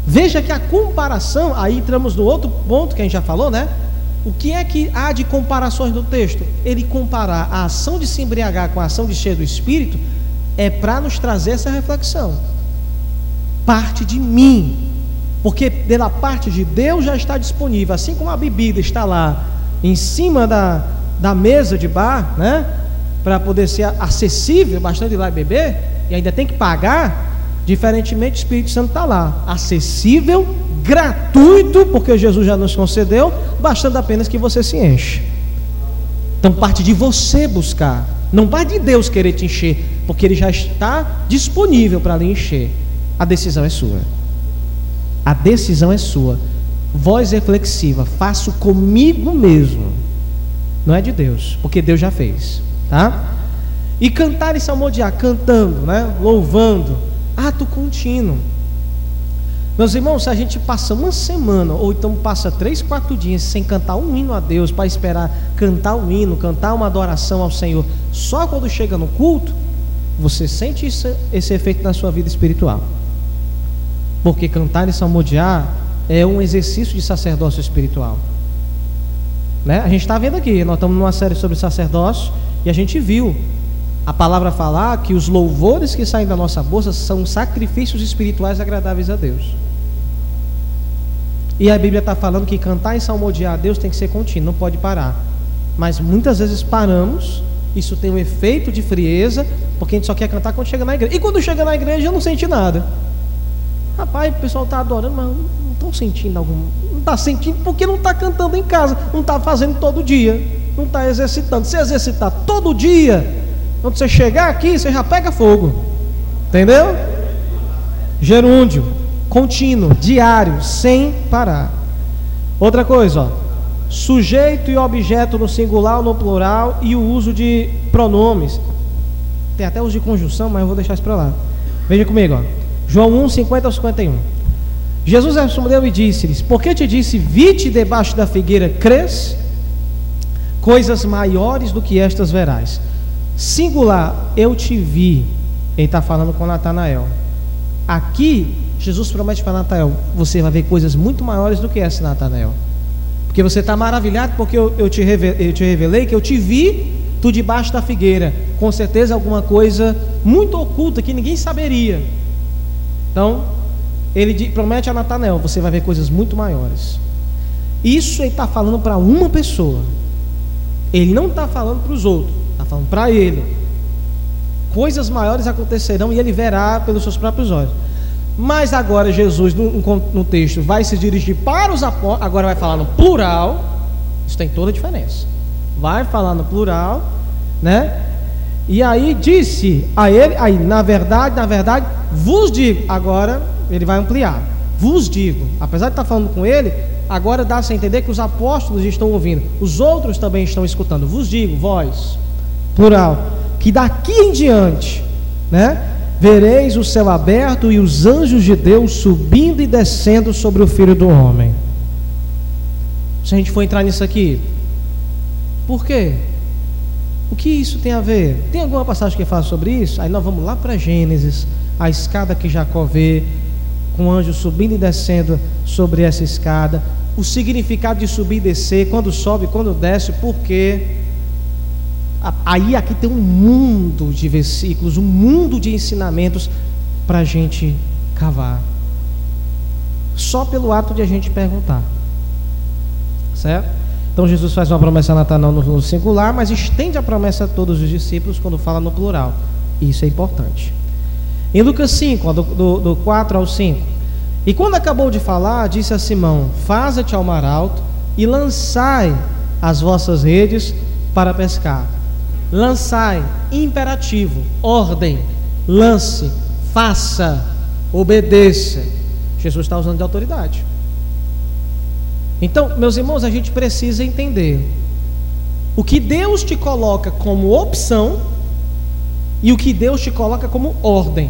Veja que a comparação, aí entramos no outro ponto que a gente já falou, né? O que é que há de comparações no texto? Ele comparar a ação de se embriagar com a ação de cheio do Espírito é para nos trazer essa reflexão parte de mim, porque pela parte de Deus já está disponível, assim como a bebida está lá em cima da, da mesa de bar, né? Para poder ser acessível, bastante ir lá beber, e ainda tem que pagar, diferentemente o Espírito Santo está lá, acessível, gratuito, porque Jesus já nos concedeu, bastando apenas que você se enche. Então parte de você buscar, não parte de Deus querer te encher, porque Ele já está disponível para lhe encher. A decisão é sua. A decisão é sua. Voz reflexiva, faço comigo mesmo. Não é de Deus, porque Deus já fez, tá? E cantar e salmodiar, cantando, né? Louvando, ato contínuo. Meus irmãos, se a gente passa uma semana, ou então passa três, quatro dias sem cantar um hino a Deus, para esperar cantar um hino, cantar uma adoração ao Senhor, só quando chega no culto, você sente isso, esse efeito na sua vida espiritual. Porque cantar e salmodiar é um exercício de sacerdócio espiritual. Né? A gente está vendo aqui, nós estamos numa série sobre sacerdócio e a gente viu a palavra falar que os louvores que saem da nossa bolsa são sacrifícios espirituais agradáveis a Deus. E a Bíblia está falando que cantar e salmodiar a Deus tem que ser contínuo, não pode parar. Mas muitas vezes paramos, isso tem um efeito de frieza, porque a gente só quer cantar quando chega na igreja. E quando chega na igreja não sente nada. Rapaz, o pessoal está adorando, mas não estão sentindo algum. Não está sentindo porque não está cantando em casa, não está fazendo todo dia, não está exercitando. Se exercitar todo dia, quando você chegar aqui, você já pega fogo. Entendeu? Gerúndio, contínuo, diário, sem parar. Outra coisa, ó, sujeito e objeto no singular ou no plural e o uso de pronomes. Tem até uso de conjunção, mas eu vou deixar isso para lá. Veja comigo, ó. João 1, 50 ao 51. Jesus respondeu e disse-lhes: Por que te disse, vite debaixo da figueira, crês? coisas maiores do que estas verás. Singular, eu te vi. Ele está falando com Natanael. Aqui, Jesus promete para Natanael: você vai ver coisas muito maiores do que essa, Natanael. Porque você está maravilhado porque eu, eu, te revelei, eu te revelei que eu te vi, tu debaixo da figueira. Com certeza alguma coisa muito oculta que ninguém saberia. Então, ele promete a Natanael: você vai ver coisas muito maiores. Isso ele está falando para uma pessoa. Ele não está falando para os outros, está falando para ele. Coisas maiores acontecerão e ele verá pelos seus próprios olhos. Mas agora Jesus, no, no texto, vai se dirigir para os apóstolos, agora vai falar no plural. Isso tem toda a diferença. Vai falar no plural, né? E aí disse a ele, aí, na verdade, na verdade, vos digo, agora ele vai ampliar. Vos digo, apesar de estar falando com ele, agora dá-se a entender que os apóstolos estão ouvindo, os outros também estão escutando. Vos digo, vós, plural, que daqui em diante, né, vereis o céu aberto e os anjos de Deus subindo e descendo sobre o filho do homem. Se a gente for entrar nisso aqui, por quê? O que isso tem a ver? Tem alguma passagem que fala sobre isso? Aí nós vamos lá para Gênesis, a escada que Jacó vê, com o anjo subindo e descendo sobre essa escada, o significado de subir e descer, quando sobe, quando desce, por quê? Aí aqui tem um mundo de versículos, um mundo de ensinamentos para a gente cavar. Só pelo ato de a gente perguntar. Certo? Então Jesus faz uma promessa a Natanael no singular, mas estende a promessa a todos os discípulos quando fala no plural. Isso é importante. Em Lucas 5, do, do, do 4 ao 5. E quando acabou de falar, disse a Simão: Faza-te ao mar alto e lançai as vossas redes para pescar. Lançai, imperativo, ordem, lance, faça, obedeça. Jesus está usando de autoridade. Então, meus irmãos, a gente precisa entender o que Deus te coloca como opção e o que Deus te coloca como ordem.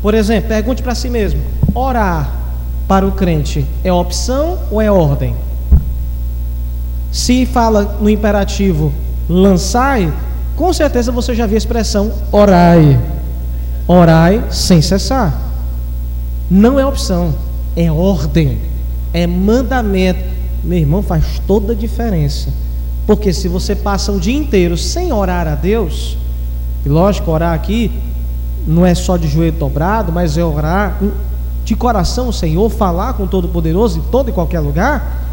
Por exemplo, pergunte para si mesmo: orar para o crente é opção ou é ordem? Se fala no imperativo lançai, com certeza você já viu a expressão orai. Orai sem cessar. Não é opção, é ordem, é mandamento. Meu irmão, faz toda a diferença. Porque se você passa um dia inteiro sem orar a Deus, e lógico, orar aqui não é só de joelho dobrado, mas é orar de coração o Senhor, falar com o Todo-Poderoso em todo e qualquer lugar,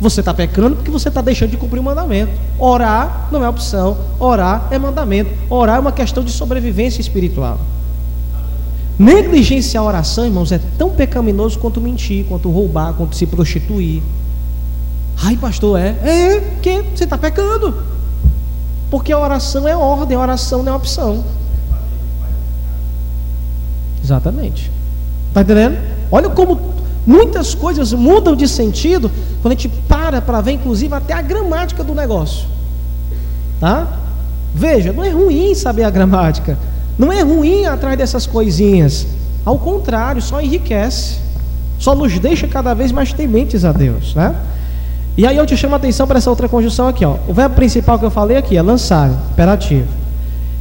você está pecando porque você está deixando de cumprir o mandamento. Orar não é opção, orar é mandamento. Orar é uma questão de sobrevivência espiritual. Negligenciar a oração, irmãos, é tão pecaminoso quanto mentir, quanto roubar, quanto se prostituir. Ai, pastor, é? É, que você está pecando. Porque a oração é ordem, a oração não é opção. Exatamente. Está entendendo? Olha como muitas coisas mudam de sentido quando a gente para para ver, inclusive, até a gramática do negócio. Tá? Veja, não é ruim saber a gramática. Não é ruim atrás dessas coisinhas. Ao contrário, só enriquece. Só nos deixa cada vez mais tementes a Deus, né? E aí eu te chamo a atenção para essa outra conjunção aqui, ó. O verbo principal que eu falei aqui é lançar, imperativo.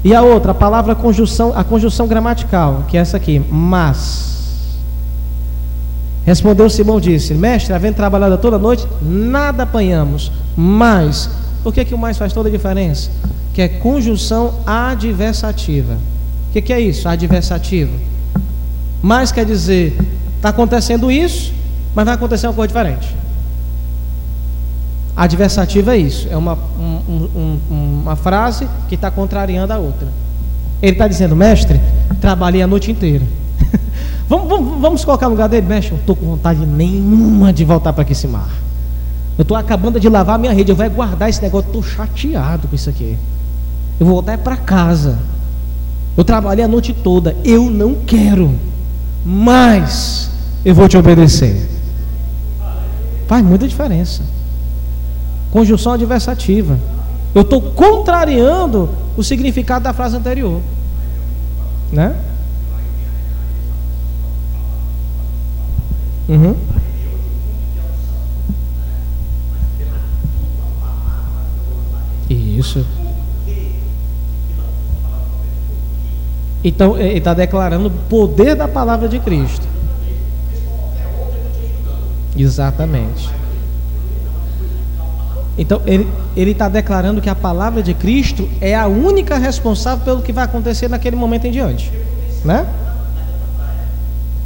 E a outra, a palavra conjunção, a conjunção gramatical, que é essa aqui, mas. Respondeu Simão disse: Mestre, havendo trabalhado toda noite, nada apanhamos. Mas, por que, que o mais faz toda a diferença? Que é conjunção adversativa. O que, que é isso? Adversativa. Mas quer dizer, está acontecendo isso, mas vai acontecer uma coisa diferente. Adversativa é isso, é uma, um, um, uma frase que está contrariando a outra. Ele está dizendo, mestre, trabalhei a noite inteira. Vamos, vamos, vamos colocar no lugar dele, mexe. Eu estou com vontade nenhuma de voltar para esse mar. Eu estou acabando de lavar a minha rede. Eu vou guardar esse negócio. Estou chateado com isso aqui. Eu vou voltar para casa. Eu trabalhei a noite toda. Eu não quero. Mas eu vou te obedecer. Faz muita diferença. Conjunção adversativa. Eu estou contrariando o significado da frase anterior. Né? Uhum. Isso. Então, ele está declarando o poder da palavra de Cristo. Exatamente. Então, ele está declarando que a palavra de Cristo é a única responsável pelo que vai acontecer naquele momento em diante. Né?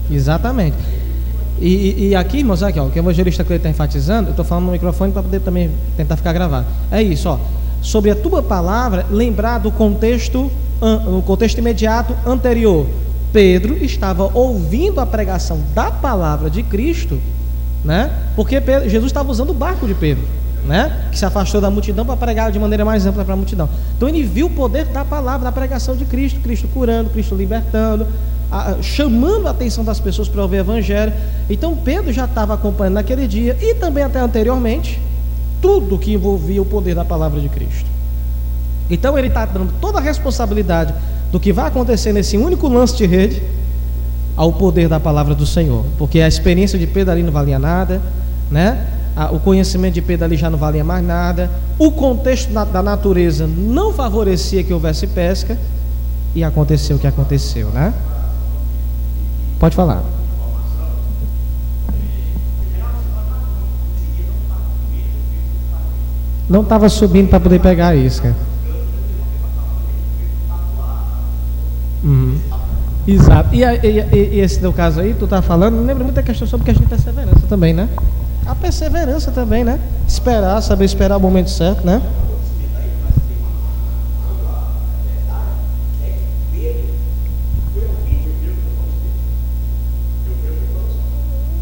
Exatamente. E, e, aqui, irmãos, aqui, ó, o que o evangelista Cleiton está enfatizando, eu estou falando no microfone para poder também tentar ficar gravado. É isso, ó. Sobre a tua palavra, lembrar do contexto, no contexto imediato anterior. Pedro estava ouvindo a pregação da palavra de Cristo, né? Porque Pedro, Jesus estava usando o barco de Pedro, né? Que se afastou da multidão para pregar de maneira mais ampla para a multidão. Então ele viu o poder da palavra, da pregação de Cristo, Cristo curando, Cristo libertando, a, chamando a atenção das pessoas para ouvir o evangelho. Então Pedro já estava acompanhando naquele dia e também até anteriormente tudo que envolvia o poder da palavra de Cristo. Então ele está dando toda a responsabilidade do que vai acontecer nesse único lance de rede ao poder da palavra do Senhor, porque a experiência de Pedro ali não valia nada, né? O conhecimento de Pedro ali já não valia mais nada, o contexto da natureza não favorecia que houvesse pesca e aconteceu o que aconteceu, né? Pode falar. Não estava subindo para poder pegar a isca. Uhum. Exato. E, e, e, esse teu caso aí, tu tá falando, lembra muita questão sobre questão de perseverança também, né? A perseverança também, né? Esperar, saber esperar o momento certo, né?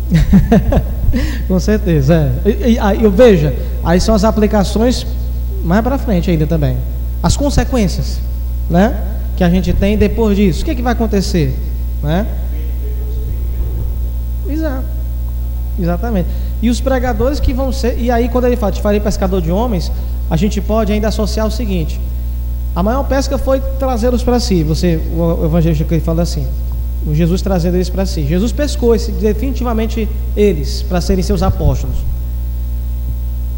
Com certeza. É. E, e, aí, eu veja, aí são as aplicações mais para frente ainda também. As consequências, né? Que a gente tem depois disso. O que, é que vai acontecer, né? Exato. Exatamente. E os pregadores que vão ser. E aí, quando ele fala, te farei pescador de homens, a gente pode ainda associar o seguinte: a maior pesca foi trazê-los para si. Você, o evangelista que ele fala assim: Jesus trazendo eles para si. Jesus pescou esse, definitivamente eles para serem seus apóstolos.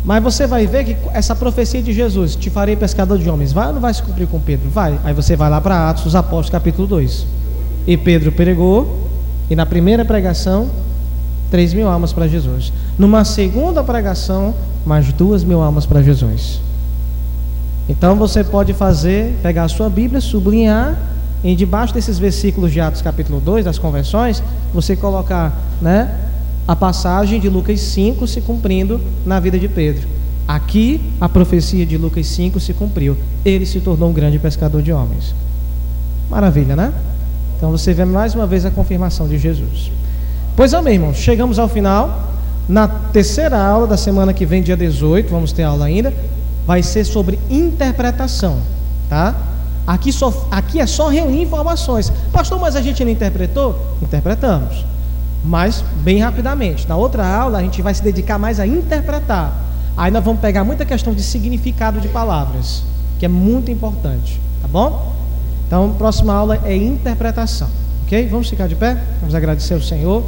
Mas você vai ver que essa profecia de Jesus, te farei pescador de homens, vai ou não vai se cumprir com Pedro? Vai. Aí você vai lá para Atos dos Apóstolos, capítulo 2. E Pedro pregou, e na primeira pregação, 3 mil almas para Jesus. Numa segunda pregação, mais duas mil almas para Jesus. Então você pode fazer, pegar a sua Bíblia, sublinhar em debaixo desses versículos de Atos capítulo 2, das convenções, você colocar né, a passagem de Lucas 5 se cumprindo na vida de Pedro. Aqui a profecia de Lucas 5 se cumpriu. Ele se tornou um grande pescador de homens. Maravilha, né? Então você vê mais uma vez a confirmação de Jesus. Pois amém, irmãos. Chegamos ao final. Na terceira aula da semana que vem, dia 18, vamos ter aula ainda, vai ser sobre interpretação, tá? Aqui, só, aqui é só reunir informações. Pastor, mas a gente não interpretou? Interpretamos. Mas bem rapidamente. Na outra aula a gente vai se dedicar mais a interpretar. Aí nós vamos pegar muita questão de significado de palavras, que é muito importante, tá bom? Então, próxima aula é interpretação. OK? Vamos ficar de pé? Vamos agradecer ao Senhor.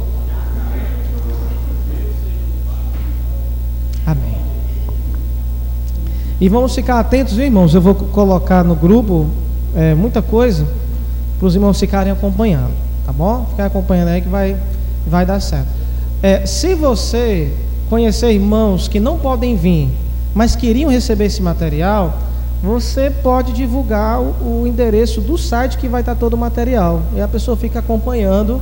Amém. E vamos ficar atentos, irmãos. Eu vou colocar no grupo é, muita coisa para os irmãos ficarem acompanhando, tá bom? Ficar acompanhando aí que vai, vai dar certo. É, se você conhecer irmãos que não podem vir, mas queriam receber esse material, você pode divulgar o, o endereço do site que vai estar todo o material. E a pessoa fica acompanhando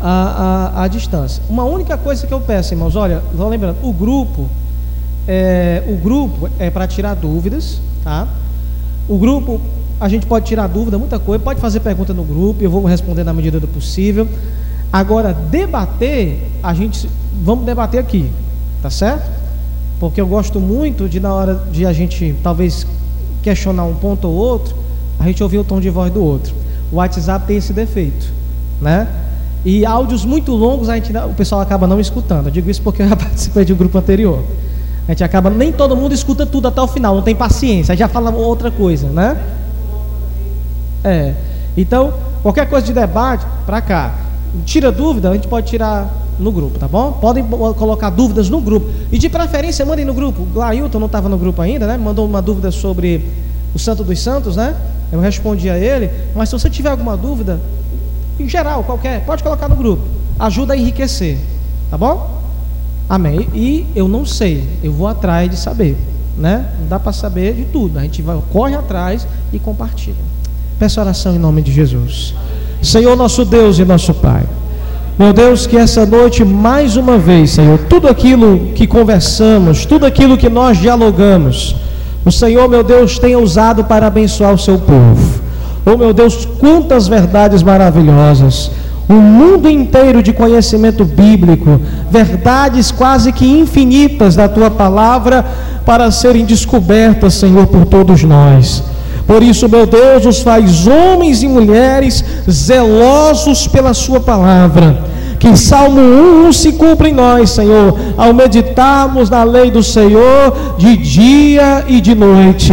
a, a, a distância. Uma única coisa que eu peço, irmãos, olha, só lembrando, o grupo é, o grupo é para tirar dúvidas, tá? O grupo a gente pode tirar dúvida, muita coisa, pode fazer pergunta no grupo, eu vou responder na medida do possível. Agora, debater, a gente vamos debater aqui, tá certo? Porque eu gosto muito de na hora de a gente talvez questionar um ponto ou outro, a gente ouvir o tom de voz do outro. O WhatsApp tem esse defeito, né? E áudios muito longos a gente, o pessoal acaba não escutando. Eu digo isso porque eu já participei de um grupo anterior. A gente acaba, nem todo mundo escuta tudo até o final, não tem paciência, já fala outra coisa, né? É. Então, qualquer coisa de debate, para cá. Tira dúvida, a gente pode tirar no grupo, tá bom? Podem colocar dúvidas no grupo. E de preferência, mandem no grupo. O não estava no grupo ainda, né? Mandou uma dúvida sobre o Santo dos Santos, né? Eu respondi a ele, mas se você tiver alguma dúvida, em geral, qualquer, pode colocar no grupo. Ajuda a enriquecer, tá bom? Amém. E eu não sei, eu vou atrás de saber, né? Não dá para saber de tudo. A gente vai, corre atrás e compartilha. Peço oração em nome de Jesus. Senhor nosso Deus e nosso Pai. Meu Deus, que essa noite, mais uma vez, Senhor, tudo aquilo que conversamos, tudo aquilo que nós dialogamos, o Senhor, meu Deus, tenha usado para abençoar o seu povo. Oh, meu Deus, quantas verdades maravilhosas um mundo inteiro de conhecimento bíblico, verdades quase que infinitas da tua palavra para serem descobertas, Senhor, por todos nós. Por isso, meu Deus, os faz homens e mulheres zelosos pela Sua palavra. Que Salmo 1 se cumpra em nós, Senhor, ao meditarmos na lei do Senhor de dia e de noite.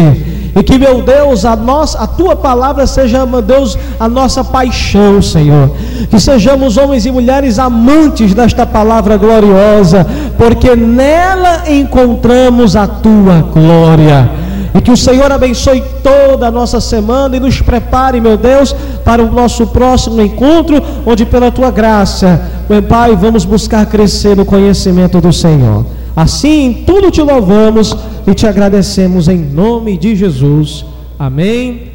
E que, meu Deus, a, nossa, a tua palavra seja, meu Deus, a nossa paixão, Senhor. Que sejamos homens e mulheres amantes desta palavra gloriosa, porque nela encontramos a tua glória. E que o Senhor abençoe toda a nossa semana e nos prepare, meu Deus, para o nosso próximo encontro, onde pela tua graça, meu Pai, vamos buscar crescer no conhecimento do Senhor. Assim, tudo te louvamos e te agradecemos em nome de Jesus. Amém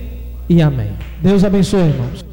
e amém. Deus abençoe, irmãos.